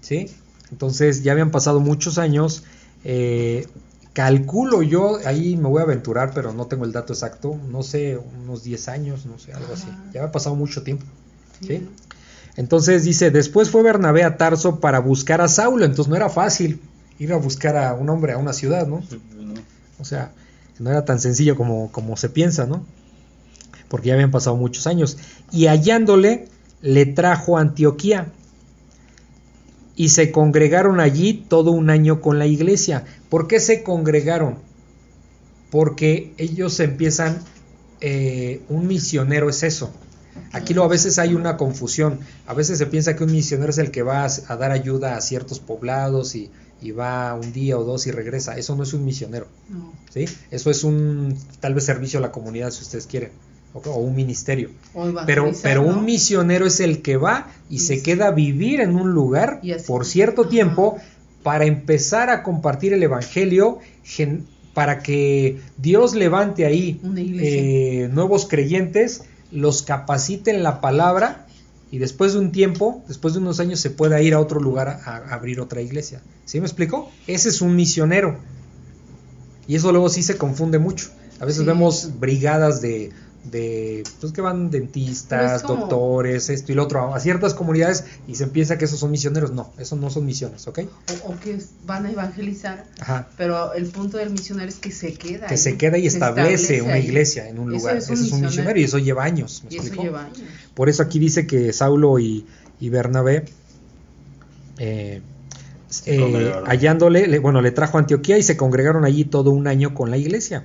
¿sí? Entonces ya habían pasado muchos años. eh, calculo yo, ahí me voy a aventurar, pero no tengo el dato exacto, no sé, unos 10 años, no sé, algo así. Ya había pasado mucho tiempo. Sí. ¿sí? Entonces dice, después fue Bernabé a Tarso para buscar a Saulo, entonces no era fácil ir a buscar a un hombre a una ciudad, pues, no. O sea, no era tan sencillo como, como se piensa, ¿no? Porque ya habían pasado muchos años. Y hallándole, le trajo a Antioquía. Y se congregaron allí todo un año con la iglesia. ¿Por qué se congregaron? Porque ellos empiezan, eh, un misionero es eso. Aquí lo, a veces hay una confusión. A veces se piensa que un misionero es el que va a, a dar ayuda a ciertos poblados y, y va un día o dos y regresa. Eso no es un misionero. No. ¿sí? Eso es un tal vez servicio a la comunidad si ustedes quieren, o, o un ministerio. O Pero, evangelizar, pero ¿no? un misionero es el que va y Y se queda a vivir en un lugar por cierto Ajá. tiempo para empezar a compartir el evangelio, gen- para que Dios levante ahí eh, nuevos creyentes, los capacite en la palabra y después de un tiempo, después de unos años, se pueda ir a otro lugar a, a abrir otra iglesia. ¿Sí me explico? Ese es un misionero. Y eso luego sí se confunde mucho. A veces Sí. vemos brigadas de, de pues que van dentistas, es como- doctores, esto y lo otro, a ciertas comunidades y se piensa que esos son misioneros. No, esos no son misiones, ¿ok? O, o que van a evangelizar, Ajá. pero el punto del misionero es que se queda. Que ahí, se queda y establece una ahí. iglesia en un Eso lugar. es un es un misionero. misionero y eso lleva años. ¿me Y eso lleva años. Por eso aquí dice que Saulo y, y Bernabé, eh, Se eh, hallándole, le- bueno, le trajo a Antioquía y se congregaron allí todo un año con la iglesia.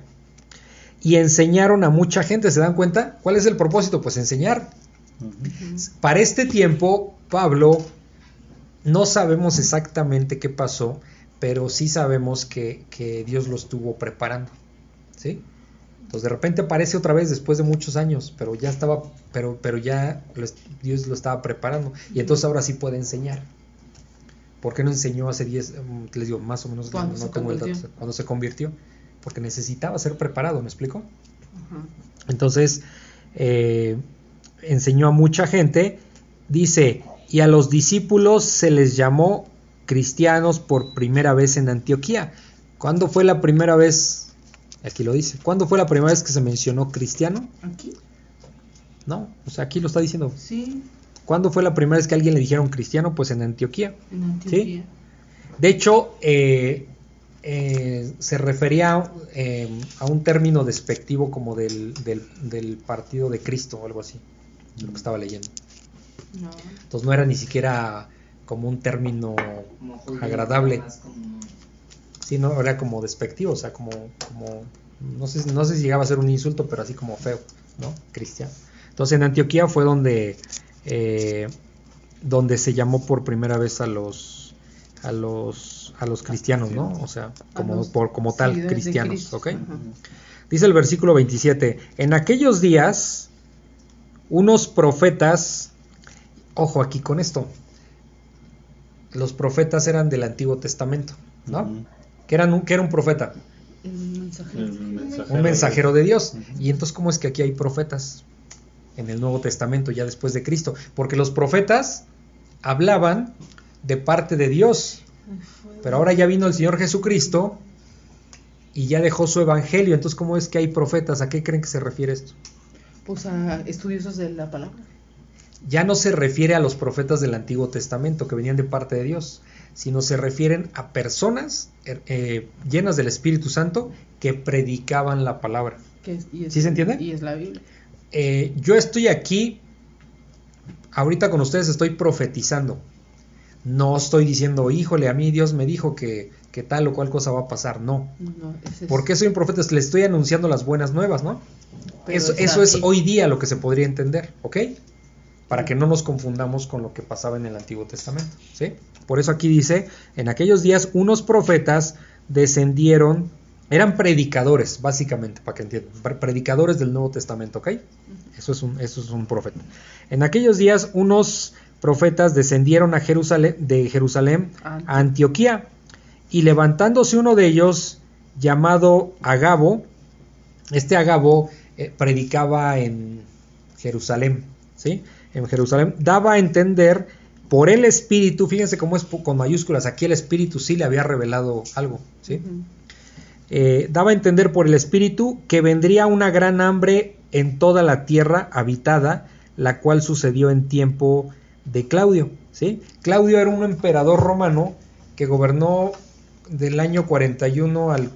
Y enseñaron a mucha gente, ¿se dan cuenta? ¿Cuál es el propósito? Pues enseñar. Para este tiempo, Pablo, no sabemos exactamente qué pasó, pero sí sabemos que, que Dios lo estuvo preparando. ¿Sí? Entonces de repente aparece otra vez después de muchos años, pero ya estaba, pero, pero ya lo Dios lo estaba preparando. Y entonces ahora sí puede enseñar. ¿Por qué no enseñó hace 10, mm, les digo, más o menos, Cuando no se tengo el dato, cuando se convirtió? Porque necesitaba ser preparado, ¿me explico? Entonces, eh, enseñó a mucha gente, dice, y a los discípulos se les llamó cristianos por primera vez en Antioquía. ¿Cuándo fue la primera vez? Aquí lo dice. ¿Cuándo fue la primera vez que se mencionó cristiano? ¿Aquí? No, o sea, aquí lo está diciendo. Sí, ¿Cuándo fue la primera vez que a alguien le dijeron cristiano? Pues en Antioquía. en Antioquía. De hecho, eh, eh, se refería eh, a un término despectivo como del, del- del partido de Cristo o algo así, lo que estaba leyendo. No. Entonces no era ni siquiera como un término Como judío, agradable, como- sino era como despectivo, o sea, como, como no, sé, no sé si llegaba a ser un insulto, pero así como feo, ¿no? Cristiano. Entonces en Antioquía fue donde, eh, donde se llamó por primera vez a los, a los, a los cristianos, ¿no? O sea, como, los por, como tal, cristianos. ¿ok? Ajá. Dice el versículo 27, en aquellos días unos profetas, ojo aquí con esto, los profetas eran del Antiguo Testamento, ¿no? Ujú. ¿Qué, eran un, qué era un profeta? El mensajero. Un mensajero de Dios. Y entonces, ¿cómo es que aquí hay profetas en el Nuevo Testamento ya después de Cristo? Porque los profetas hablaban de parte de Dios, pero ahora ya vino el Señor Jesucristo y ya dejó su evangelio. Entonces, ¿cómo es que hay profetas? ¿A qué creen que se refiere esto? Pues a estudiosos de la palabra. ya no se refiere a los profetas del Antiguo Testamento que venían de parte de Dios, sino se refieren a personas er, eh, llenas del Espíritu Santo que predicaban la palabra. Que es- y es- ¿Sí se entiende? Y es la Biblia. Eh, yo estoy aquí, ahorita con ustedes estoy profetizando. No estoy diciendo, híjole, a mí Dios me dijo que, que tal o cual cosa va a pasar. No. No, es- ¿Por qué soy un profeta? Le estoy anunciando las buenas nuevas, ¿no? pero Eso, es eso es hoy día lo que se podría entender, ¿ok? Para que no nos confundamos con lo que pasaba en el Antiguo Testamento, ¿sí? Por eso aquí dice, en aquellos días unos profetas descendieron, eran predicadores, básicamente, para que entiendan, pre- predicadores del Nuevo Testamento, ¿ok? Eso es un, eso es un profeta. En aquellos días unos profetas descendieron a de Jerusalén Ah, a Antioquía y levantándose uno de ellos llamado Agabo, este Agabo eh, predicaba en Jerusalén, ¿sí? En Jerusalén daba a entender por el Espíritu, fíjense cómo es con mayúsculas, aquí el Espíritu sí le había revelado algo, ¿sí? Eh, daba a entender por el Espíritu que vendría una gran hambre en toda la tierra habitada, la cual sucedió en tiempo de Claudio. ¿sí? Claudio era un emperador romano que gobernó del año 41 al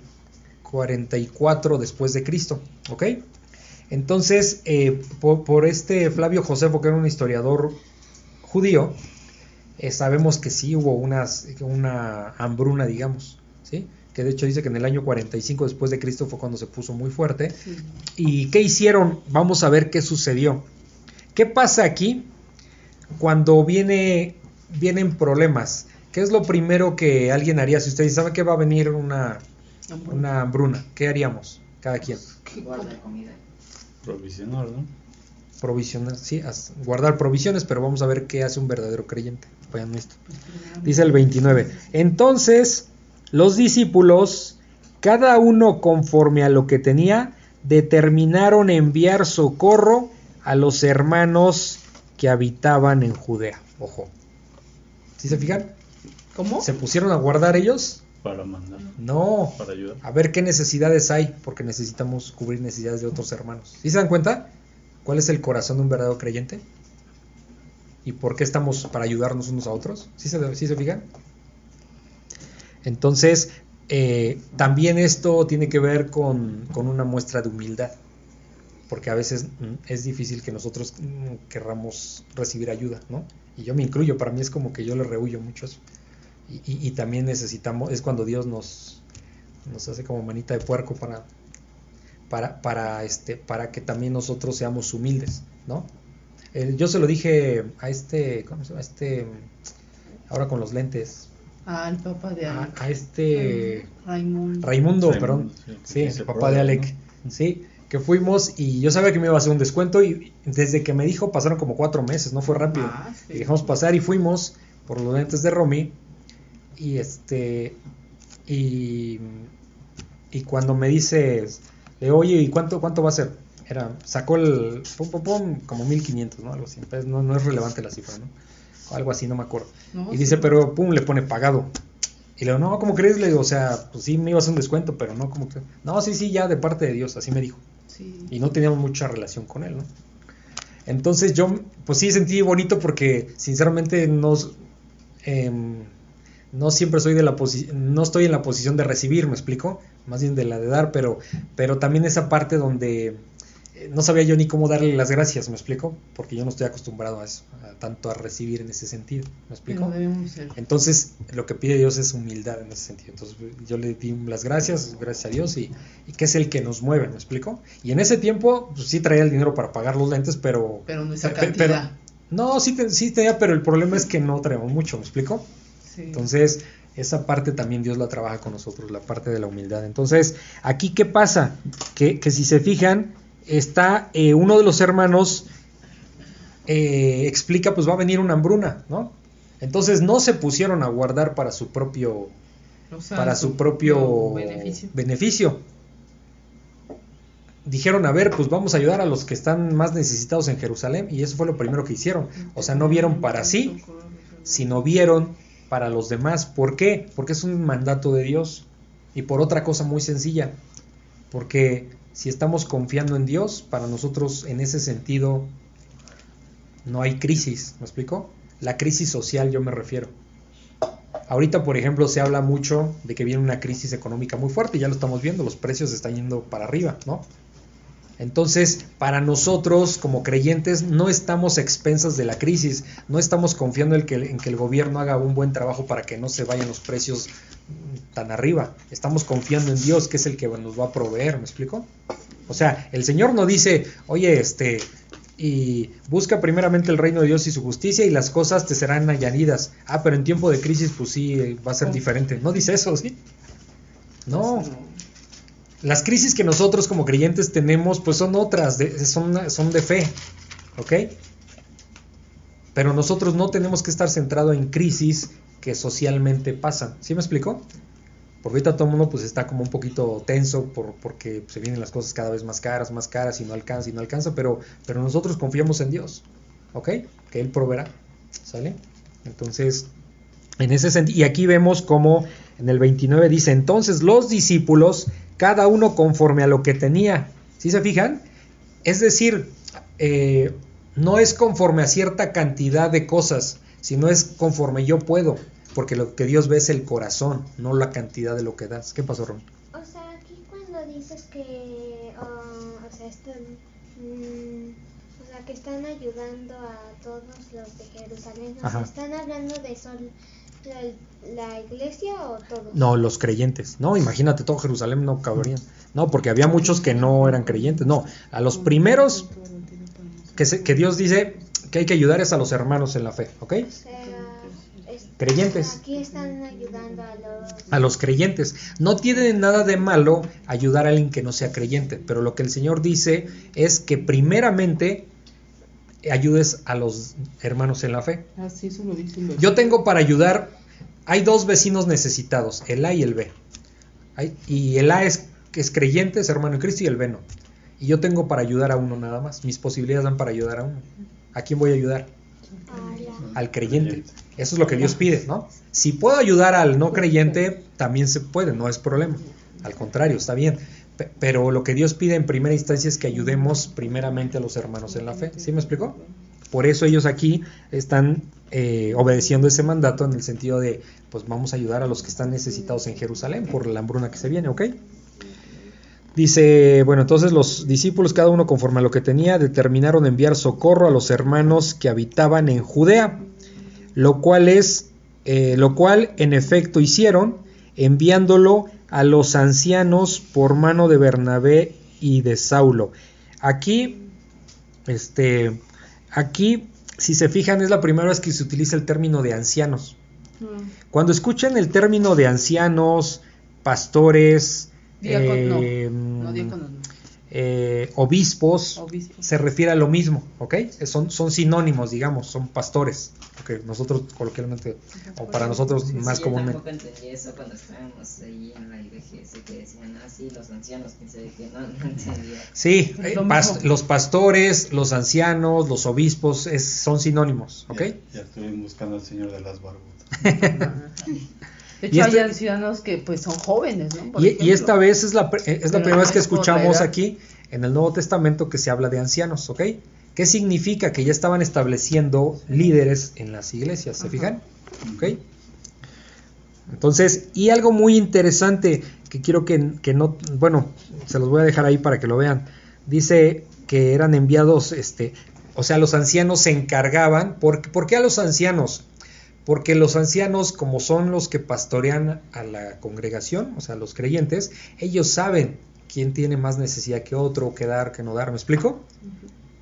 44 después de Cristo. ¿ok? Entonces, eh, por, por este Flavio Josefo, que era un historiador judío, eh, sabemos que sí hubo unas, una hambruna, digamos, ¿sí? que de hecho dice que en el año 45 después de Cristo fue cuando se puso muy fuerte. Sí. ¿Y qué hicieron? Vamos a ver qué sucedió. ¿Qué pasa aquí cuando viene, vienen problemas? ¿Qué es lo primero que alguien haría si usted sabe que va a venir una, una hambruna? ¿Qué haríamos cada quien? Guardar comida. Provisional, ¿no? Provisiones, sí, guardar provisiones, pero vamos a ver qué hace un verdadero creyente. Vayan esto. Dice el 29. Entonces, los discípulos, cada uno conforme a lo que tenía, determinaron enviar socorro a los hermanos que habitaban en Judea. Ojo. ¿Sí se fijan? ¿Cómo? ¿Se pusieron a guardar ellos? Para mandar, No. para ayudar. A ver qué necesidades hay, porque necesitamos cubrir necesidades de otros hermanos. ¿Sí se dan cuenta? ¿Cuál es el corazón de un verdadero creyente? ¿Y por qué estamos para ayudarnos unos a otros? ¿Sí se, sí se fijan? Entonces, eh, también esto tiene que ver con, con una muestra de humildad, porque a veces mm, es difícil que nosotros mm, querramos recibir ayuda, ¿no? Y yo me incluyo, para mí es como que yo le rehuyo mucho eso. Y, y- y también necesitamos, es cuando Dios nos, nos hace como manita de puerco para, para, para, este, para que también nosotros seamos humildes, ¿no? Yo se lo dije a este, ¿cómo se llama? Este, ahora con los lentes, Ah, el papá de a, Alec. a este Raimundo. Raimundo, perdón, sí, el papá de Alec, ¿no? sí, que fuimos y yo sabía que me iba a hacer un descuento y desde que me dijo pasaron como cuatro meses, no fue rápido. Ah, sí. Y dejamos pasar y fuimos por los lentes de Romy y este y, y cuando me dices le digo, oye y cuánto cuánto va a ser era sacó el pum, pum, pum, como 1500 no algo así. Entonces no, no es relevante la cifra no O algo así no me acuerdo. No, y sí. dice pero pum le pone pagado. Y le digo no cómo crees le digo o sea pues sí me iba a hacer un descuento pero no como que no sí sí ya de parte de Dios así me dijo Y no teníamos mucha relación con él, ¿no? Entonces yo, pues sí sentí bonito porque sinceramente no, em, no siempre soy de la no estoy en la posición de recibir, ¿me explico? Más bien de la de dar, pero, pero también esa parte donde no sabía yo ni cómo darle las gracias, ¿me explico? Porque yo no estoy acostumbrado a eso, a tanto a recibir en ese sentido, ¿me explico? Pero. Entonces, lo que pide Dios es humildad en ese sentido. Entonces, yo le di las gracias, gracias a Dios, y, y que es el que nos mueve, ¿me explico? Y en ese tiempo, pues sí traía el dinero para pagar los lentes, pero. Pero no esa cantidad. no, sí, te- sí tenía, pero el problema es que no traemos mucho, ¿me explico? Sí. Entonces, esa parte también Dios la trabaja con nosotros, la parte de la humildad. Entonces, aquí, ¿qué pasa? Que, que si se fijan, está eh, uno de los hermanos, eh, explica, pues va a venir una hambruna, ¿no? Entonces, no se pusieron a guardar para su propio, O sea, para su propio beneficio. beneficio. Dijeron, a ver, pues vamos a ayudar a los que están más necesitados en Jerusalén, y eso fue lo primero que hicieron. O sea, no vieron para sí, sino vieron para los demás. ¿Por qué? Porque es un mandato de Dios. Y por otra cosa muy sencilla, porque si estamos confiando en Dios, para nosotros en ese sentido no hay crisis, ¿me explico? La crisis social yo me refiero. Ahorita, por ejemplo, se habla mucho de que viene una crisis económica muy fuerte, ya lo estamos viendo, los precios están yendo para arriba, ¿no? Entonces, para nosotros como creyentes no estamos expensas de la crisis, no estamos confiando en que, en que el gobierno haga un buen trabajo para que no se vayan los precios mm, tan arriba. Estamos confiando en Dios, que es el que nos va a proveer, ¿me explico? O sea, el Señor no dice, oye, este, y busca primeramente el reino de Dios y su justicia y las cosas te serán añadidas. Ah, pero en tiempo de crisis, pues sí, va a ser diferente. No dice eso, ¿sí? No. Las crisis que nosotros como creyentes tenemos, pues son otras, son, son de fe, ¿ok? Pero nosotros no tenemos que estar centrados en crisis que socialmente pasan. ¿Sí me explico? Porque ahorita todo el mundo pues está como un poquito tenso por, porque se vienen las cosas cada vez más caras, más caras y no alcanza y no alcanza, pero, pero nosotros confiamos en Dios, ¿ok? Que Él proveerá, ¿sale? Entonces, en ese sentido, y aquí vemos como en el 29 dice, entonces los discípulos, cada uno conforme a lo que tenía, ¿sí se fijan? Es decir, eh, no es conforme a cierta cantidad de cosas, sino es conforme yo puedo, porque lo que Dios ve es el corazón, no la cantidad de lo que das. ¿Qué pasó, Ron? O sea, aquí cuando dices que, uh, o sea, están, mm, o sea, que están ayudando a todos los de Jerusalén, o sea, Ajá. ¿están hablando de solo la, iglesia o todos? No, los creyentes. No, imagínate, todo Jerusalén no cabrían. No, porque había muchos que no eran creyentes. No, a los primeros que, se- que Dios dice que hay que ayudar es a los hermanos en la fe, ¿ok? O sea, es- Creyentes. Aquí están ayudando a los... A los creyentes. No tiene nada de malo ayudar a alguien que no sea creyente, pero lo que el Señor dice es que primeramente ayudes a los hermanos en la fe. Así eso lo dice el Yo tengo para ayudar, hay dos vecinos necesitados, el A y el B. Hay- y el A es, es creyente, es hermano en Cristo, y el B no. Y yo tengo para ayudar a uno nada más. Mis posibilidades dan para ayudar a uno. ¿A quién voy a ayudar? Al creyente. Eso es lo que Dios pide, ¿no? Si puedo ayudar al no creyente, también se puede, no es problema. Al contrario, está bien. Pe- Pero lo que Dios pide en primera instancia es que ayudemos primeramente a los hermanos en la fe. ¿Sí me explicó? Por eso ellos aquí están eh, obedeciendo ese mandato en el sentido de, pues vamos a ayudar a los que están necesitados en Jerusalén por la hambruna que se viene, ¿ok? Dice, bueno, entonces los discípulos, cada uno conforme a lo que tenía, determinaron enviar socorro a los hermanos que habitaban en Judea, lo cual es, eh, lo cual en efecto hicieron, enviándolo a los ancianos por mano de Bernabé y de Saulo. Aquí, este, aquí, si se fijan, es la primera vez que se utiliza el término de ancianos. Cuando escuchan el término de ancianos, pastores, Diácono, eh, No, diáconos, no. Eh, obispos, Obispos. se refiere a lo mismo, ¿ok? Son, son sinónimos, digamos, son pastores, ok, nosotros coloquialmente, o para nosotros más Sí, yo comúnmente. tampoco entendí eso cuando estábamos ahí en la iglesia, que decían, ah, sí, los ancianos, sabe qué, no, no entendía. Sí, eh, lo pas- mismo. los pastores, los ancianos, los obispos, es- son sinónimos, ¿ok? Ya, ya estoy buscando al señor de las barbutas. De Y hecho, este- hay ancianos que pues son jóvenes, ¿no? Por Y, esta vez es la, eh, es la primera vez que escuchamos aquí en el Nuevo Testamento que se habla de ancianos, ¿ok? ¿Qué significa? Que ya estaban estableciendo líderes en las iglesias, ¿se Ajá. fijan? ¿Ok? Entonces, y algo muy interesante que quiero que, que no, bueno, se los voy a dejar ahí para que lo vean. Dice que eran enviados, este, o sea, los ancianos se encargaban. ¿Por, ¿por qué a los ancianos? Porque los ancianos, como son los que pastorean a la congregación, o sea, los creyentes, ellos saben quién tiene más necesidad que otro, que dar, que no dar. ¿Me explico?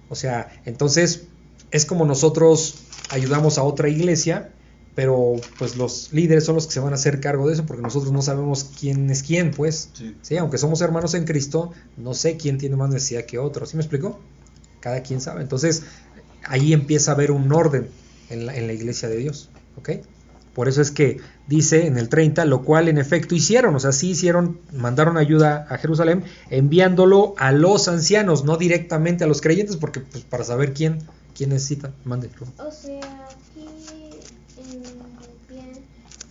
O sea, entonces es como nosotros ayudamos a otra iglesia, pero pues los líderes son los que se van a hacer cargo de eso porque nosotros no sabemos quién es quién, pues. Sí. Sí, aunque somos hermanos en Cristo, no sé quién tiene más necesidad que otro. ¿Sí me explico? Cada quien sabe. Entonces, ahí empieza a haber un orden en la, en la iglesia de Dios. ¿Ok? Por eso es que dice en el 30, lo cual en efecto hicieron, o sea, sí hicieron, mandaron ayuda a Jerusalén, enviándolo a los ancianos, no directamente a los creyentes, porque pues, para saber quién, quién necesita, mande. O sea, aquí en bien,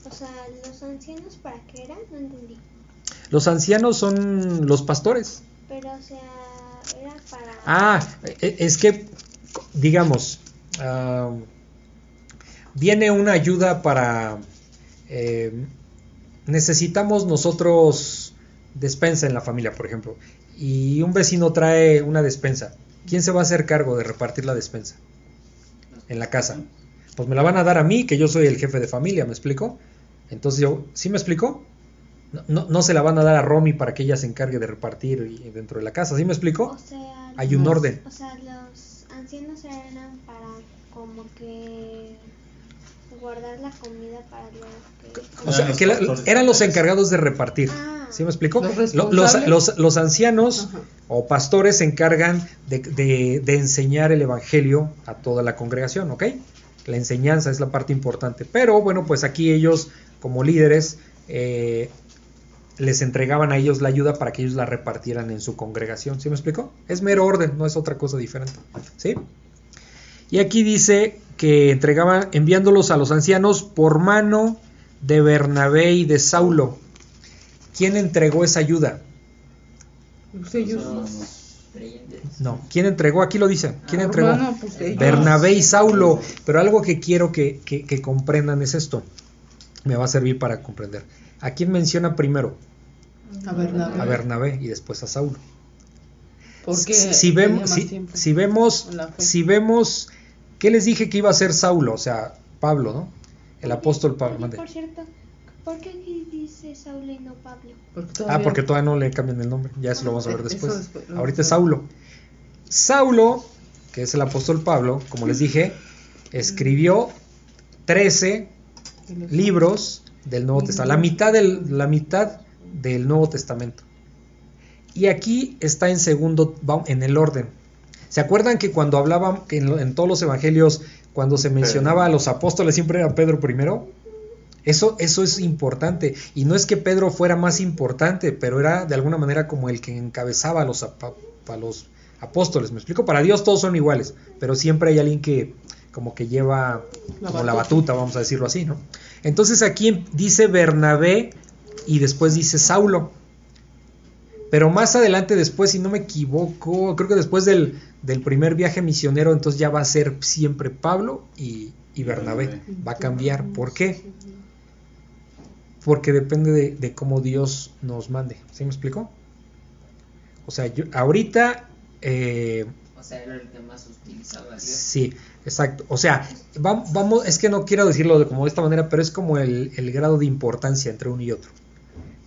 o sea, los ancianos para qué eran, no entendí. Los ancianos son los pastores. Pero o sea, era para Ah, e- es que, digamos, ah, viene una ayuda para... eh, necesitamos nosotros despensa en la familia, por ejemplo, y un vecino trae una despensa. ¿Quién se va a hacer cargo de repartir la despensa en la casa? Pues me la van a dar a mí, que yo soy el jefe de familia, ¿me explico? Entonces yo, ¿sí me explico? No, no, no se la van a dar a Romy para que ella se encargue de repartir dentro de la casa, ¿sí me explico? O sea, Hay un los- orden. O sea, los ancianos eran para como que guardar la comida para los que... O sea, Eran los que la- pastores. eran los encargados de repartir. Ah. ¿Sí me explico? Los Lo- Los, responsables. los- los ancianos Ajá. o pastores se encargan de, de- de enseñar el evangelio a toda la congregación, ¿ok? La enseñanza es la parte importante. Pero bueno, pues aquí ellos, como líderes, eh, les entregaban a ellos la ayuda para que ellos la repartieran en su congregación. ¿Sí me explico? Es mero orden, no es otra cosa diferente. ¿Sí? Y aquí dice que entregaban, enviándolos a los ancianos por mano de Bernabé y de Saulo. ¿Quién entregó esa ayuda? Pues ellos. No, ¿quién entregó? Aquí lo dice. ¿Quién Ah, entregó? Pues. Bernabé y Saulo. Pero algo que quiero que, que- que comprendan es esto. Me va a servir para comprender. ¿A quién menciona primero? A Bernabé. A Bernabé y después a Saulo. Porque si, si vemos, si, vemos, si vemos, ¿qué les dije que iba a ser Saulo? O sea, Pablo, ¿no? El apóstol Pablo. Por cierto, ¿por qué aquí dice Saulo y no Pablo? Porque Ah, porque todavía no le cambian el nombre. Ya eso lo vamos a ver Eso después. Ahorita vamos es. Saulo. Saulo, que es el apóstol Pablo, como les dije, escribió 13 libros del Nuevo Testamento, la mitad del, la mitad del Nuevo Testamento. Y aquí está en segundo, en el orden. ¿Se acuerdan que cuando hablaban que en, todos los evangelios, cuando se mencionaba a los apóstoles, siempre era Pedro primero? Eso, eso es importante. Y no es que Pedro fuera más importante, pero era de alguna manera como el que encabezaba a los, apa- a los apóstoles. Me explico, para Dios todos son iguales, pero siempre hay alguien que como que lleva La como la batuta. batuta, vamos a decirlo así, ¿no? Entonces aquí dice Bernabé y después dice Saulo. Pero más adelante después, si no me equivoco, creo que después del, del primer viaje misionero, entonces ya va a ser siempre Pablo y, y Bernabé. Va a cambiar. ¿Por qué? Porque depende de, de cómo Dios nos mande. ¿Sí me explico? O sea, yo, ahorita... eh, O sea, era el que más utilizaba Dios. Sí, exacto. O sea, vam- vamos, es que no quiero decirlo de como de esta manera, pero es como el, el grado de importancia entre uno y otro.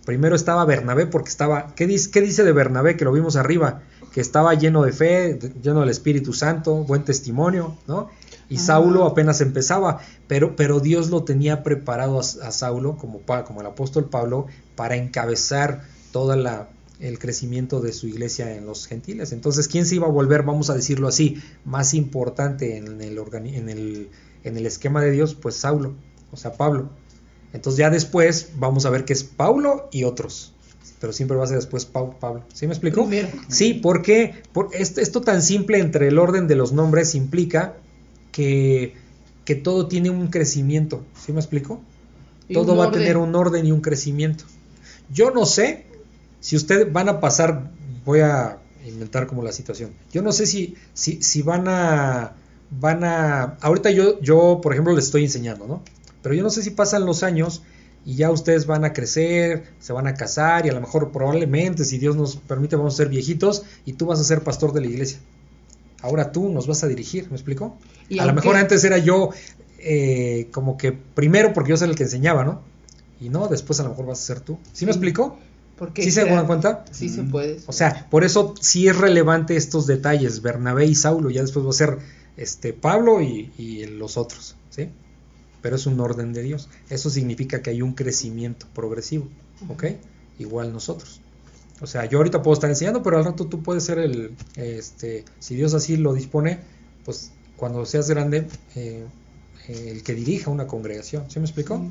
Primero estaba Bernabé porque estaba, ¿qué dice, ¿qué dice de Bernabé? Que lo vimos arriba, que estaba lleno de fe, lleno del Espíritu Santo, buen testimonio, ¿no? Y. Saulo apenas empezaba, pero, pero Dios lo tenía preparado a, a Saulo, como, como el apóstol Pablo, para encabezar toda la el crecimiento de su iglesia en los gentiles. Entonces, ¿quién se iba a volver, vamos a decirlo así, más importante en el, organi- en el, en el esquema de Dios? Pues Saulo, o sea, Pablo. Entonces ya después vamos a ver que es Paulo y otros. Pero siempre va a ser después Pau- Pablo. ¿Sí me explico? Primero. Sí, porque por esto, esto tan simple entre el orden de los nombres implica que, que todo tiene un crecimiento. ¿Sí me explico? Todo va a tener un orden y un crecimiento. Yo no sé si ustedes van a pasar, voy a inventar como la situación. Yo no sé si, si, si van a, van a, ahorita yo, yo, por ejemplo, les estoy enseñando, ¿no? Pero yo no sé si pasan los años y ya ustedes van a crecer, se van a casar y a lo mejor probablemente, si Dios nos permite, vamos a ser viejitos y tú vas a ser pastor de la iglesia. Ahora tú nos vas a dirigir, ¿me explico? Y a lo mejor antes era yo eh, como que primero porque yo soy el que enseñaba, ¿no? Y no, después a lo mejor vas a ser tú. ¿Sí me explico? Porque ¿Sí se era- dan cuenta? Sí se puede. O sea, por eso sí es relevante estos detalles, Bernabé y Saulo, ya después va a ser este Pablo y, y los otros, ¿sí? Pero es un orden de Dios. Eso significa que hay un crecimiento progresivo, ¿ok? Igual nosotros. O sea, yo ahorita puedo estar enseñando, pero al rato tú puedes ser el, este, si Dios así lo dispone, pues cuando seas grande, eh, el que dirija una congregación, ¿sí me explicó?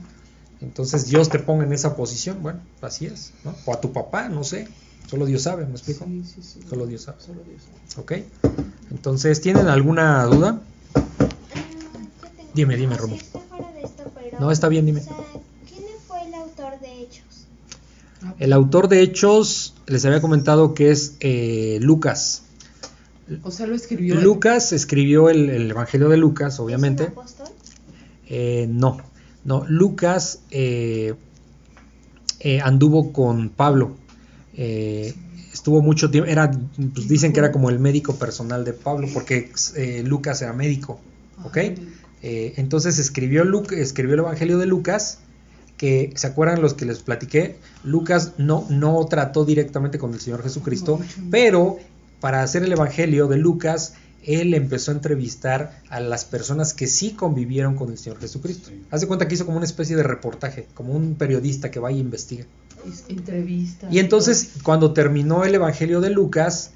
Entonces Dios te ponga en esa posición, bueno, así es, ¿no? O a tu papá, no sé, solo Dios sabe, ¿me explico? Sí, sí, sí. Solo Dios sabe. Solo Dios sabe. ¿Ok? Entonces, ¿tienen alguna duda? Ah, Dime, dime, Romo. está fuera de esto, pero- No, está bien, dime. O sea, ¿quién fue el autor de Hechos? El autor de Hechos, les había comentado que es eh, Lucas. O sea, lo escribió. Lucas escribió el, el Evangelio de Lucas, obviamente. ¿Es un apóstol? Eh, no, no, Lucas eh, eh, anduvo con Pablo. Eh, estuvo mucho tiempo, era, pues dicen que era como el médico personal de Pablo, porque eh, Lucas era médico, ¿ok? Eh, entonces escribió, escribió el Evangelio de Lucas, que se acuerdan los que les platiqué, Lucas no, no trató directamente con el Señor Jesucristo, pero para hacer el Evangelio de Lucas, él empezó a entrevistar a las personas que sí convivieron con el Señor Jesucristo. Sí. Haz de cuenta que hizo como una especie de reportaje, como un periodista que va y investiga. Es- Entrevista. Y entonces, cuando terminó el Evangelio de Lucas,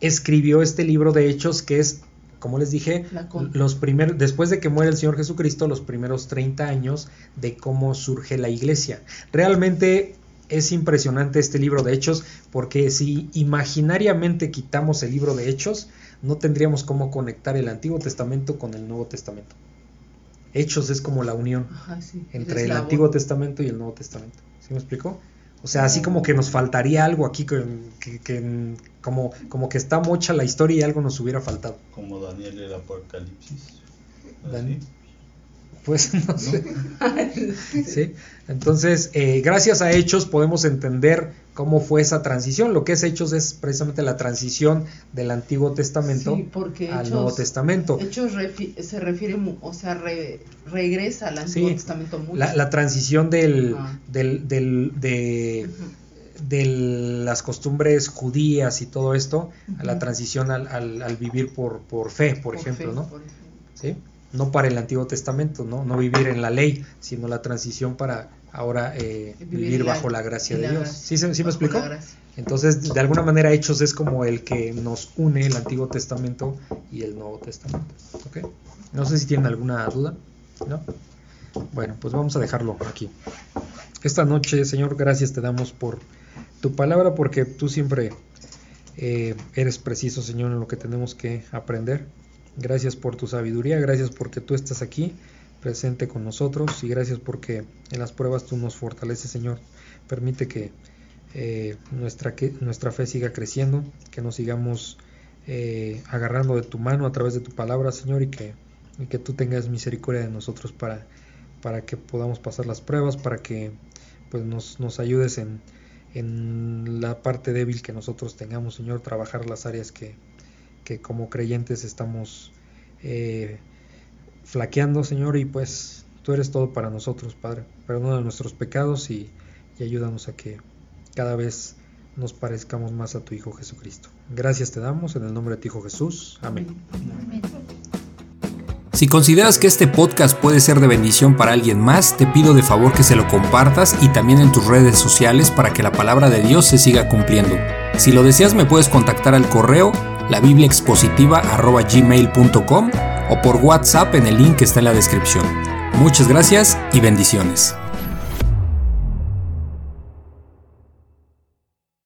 escribió este libro de Hechos que es, como les dije, los primeros, después de que muere el Señor Jesucristo, los primeros 30 años de cómo surge la iglesia. Realmente es impresionante este libro de Hechos porque si imaginariamente quitamos el libro de Hechos, no tendríamos cómo conectar el Antiguo Testamento con el Nuevo Testamento. Hechos es como la unión Ajá, sí, entre el eslabón. Antiguo Testamento y el Nuevo Testamento. ¿Sí me explico? O sea, así como que nos faltaría algo aquí, que, que- que- como, como que está mocha la historia y algo nos hubiera faltado. Como Daniel el Apocalipsis. Así. Pues no sé. ¿Sí? Entonces, eh, gracias a Hechos podemos entender cómo fue esa transición. Lo que es Hechos es precisamente la transición del Antiguo Testamento Sí, porque al Hechos- Nuevo Testamento. Hechos refi- se refiere, o sea, re- regresa al Antiguo Sí, Testamento mucho. La, la transición del, Ah. del, del- de, las costumbres judías y todo esto a la transición al, al- al vivir por, por fe, por, ejemplo, fe, ¿no? por. No para el Antiguo Testamento, ¿no? No vivir en la ley, sino la transición para ahora eh, Vivir vivir la- bajo la gracia de la Dios. gracia, ¿Sí, sí me explicó? Entonces, de alguna manera, Hechos es como el que nos une el Antiguo Testamento y el Nuevo Testamento. ¿Ok? No sé si tienen alguna duda. ¿No? Bueno, pues vamos a dejarlo aquí. Esta noche, Señor, gracias te damos por tu palabra, porque tú siempre eh, eres preciso, Señor, en lo que tenemos que aprender. Gracias por tu sabiduría, gracias porque tú estás aquí presente con nosotros y gracias porque en las pruebas tú nos fortaleces, Señor. Permite que eh, nuestra, que nuestra fe siga creciendo, que nos sigamos eh, agarrando de tu mano a través de tu palabra, Señor, y que, y que tú tengas misericordia de nosotros para, que podamos pasar las pruebas, para que pues, nos, nos ayudes en, en la parte débil que nosotros tengamos, Señor, trabajar las áreas que, que como creyentes estamos eh, flaqueando, Señor, y pues tú eres todo para nosotros, Padre. Perdona nuestros pecados y, y ayúdanos a que cada vez nos parezcamos más a tu Hijo Jesucristo. Gracias te damos en el nombre de tu Hijo Jesús. Amén. Si consideras que este podcast puede ser de bendición para alguien más, te pido de favor que se lo compartas y también en tus redes sociales para que la palabra de Dios se siga cumpliendo. Si lo deseas me puedes contactar al correo labibliaexpositiva@gmail.com o por WhatsApp en el link que está en la descripción. Muchas gracias y bendiciones.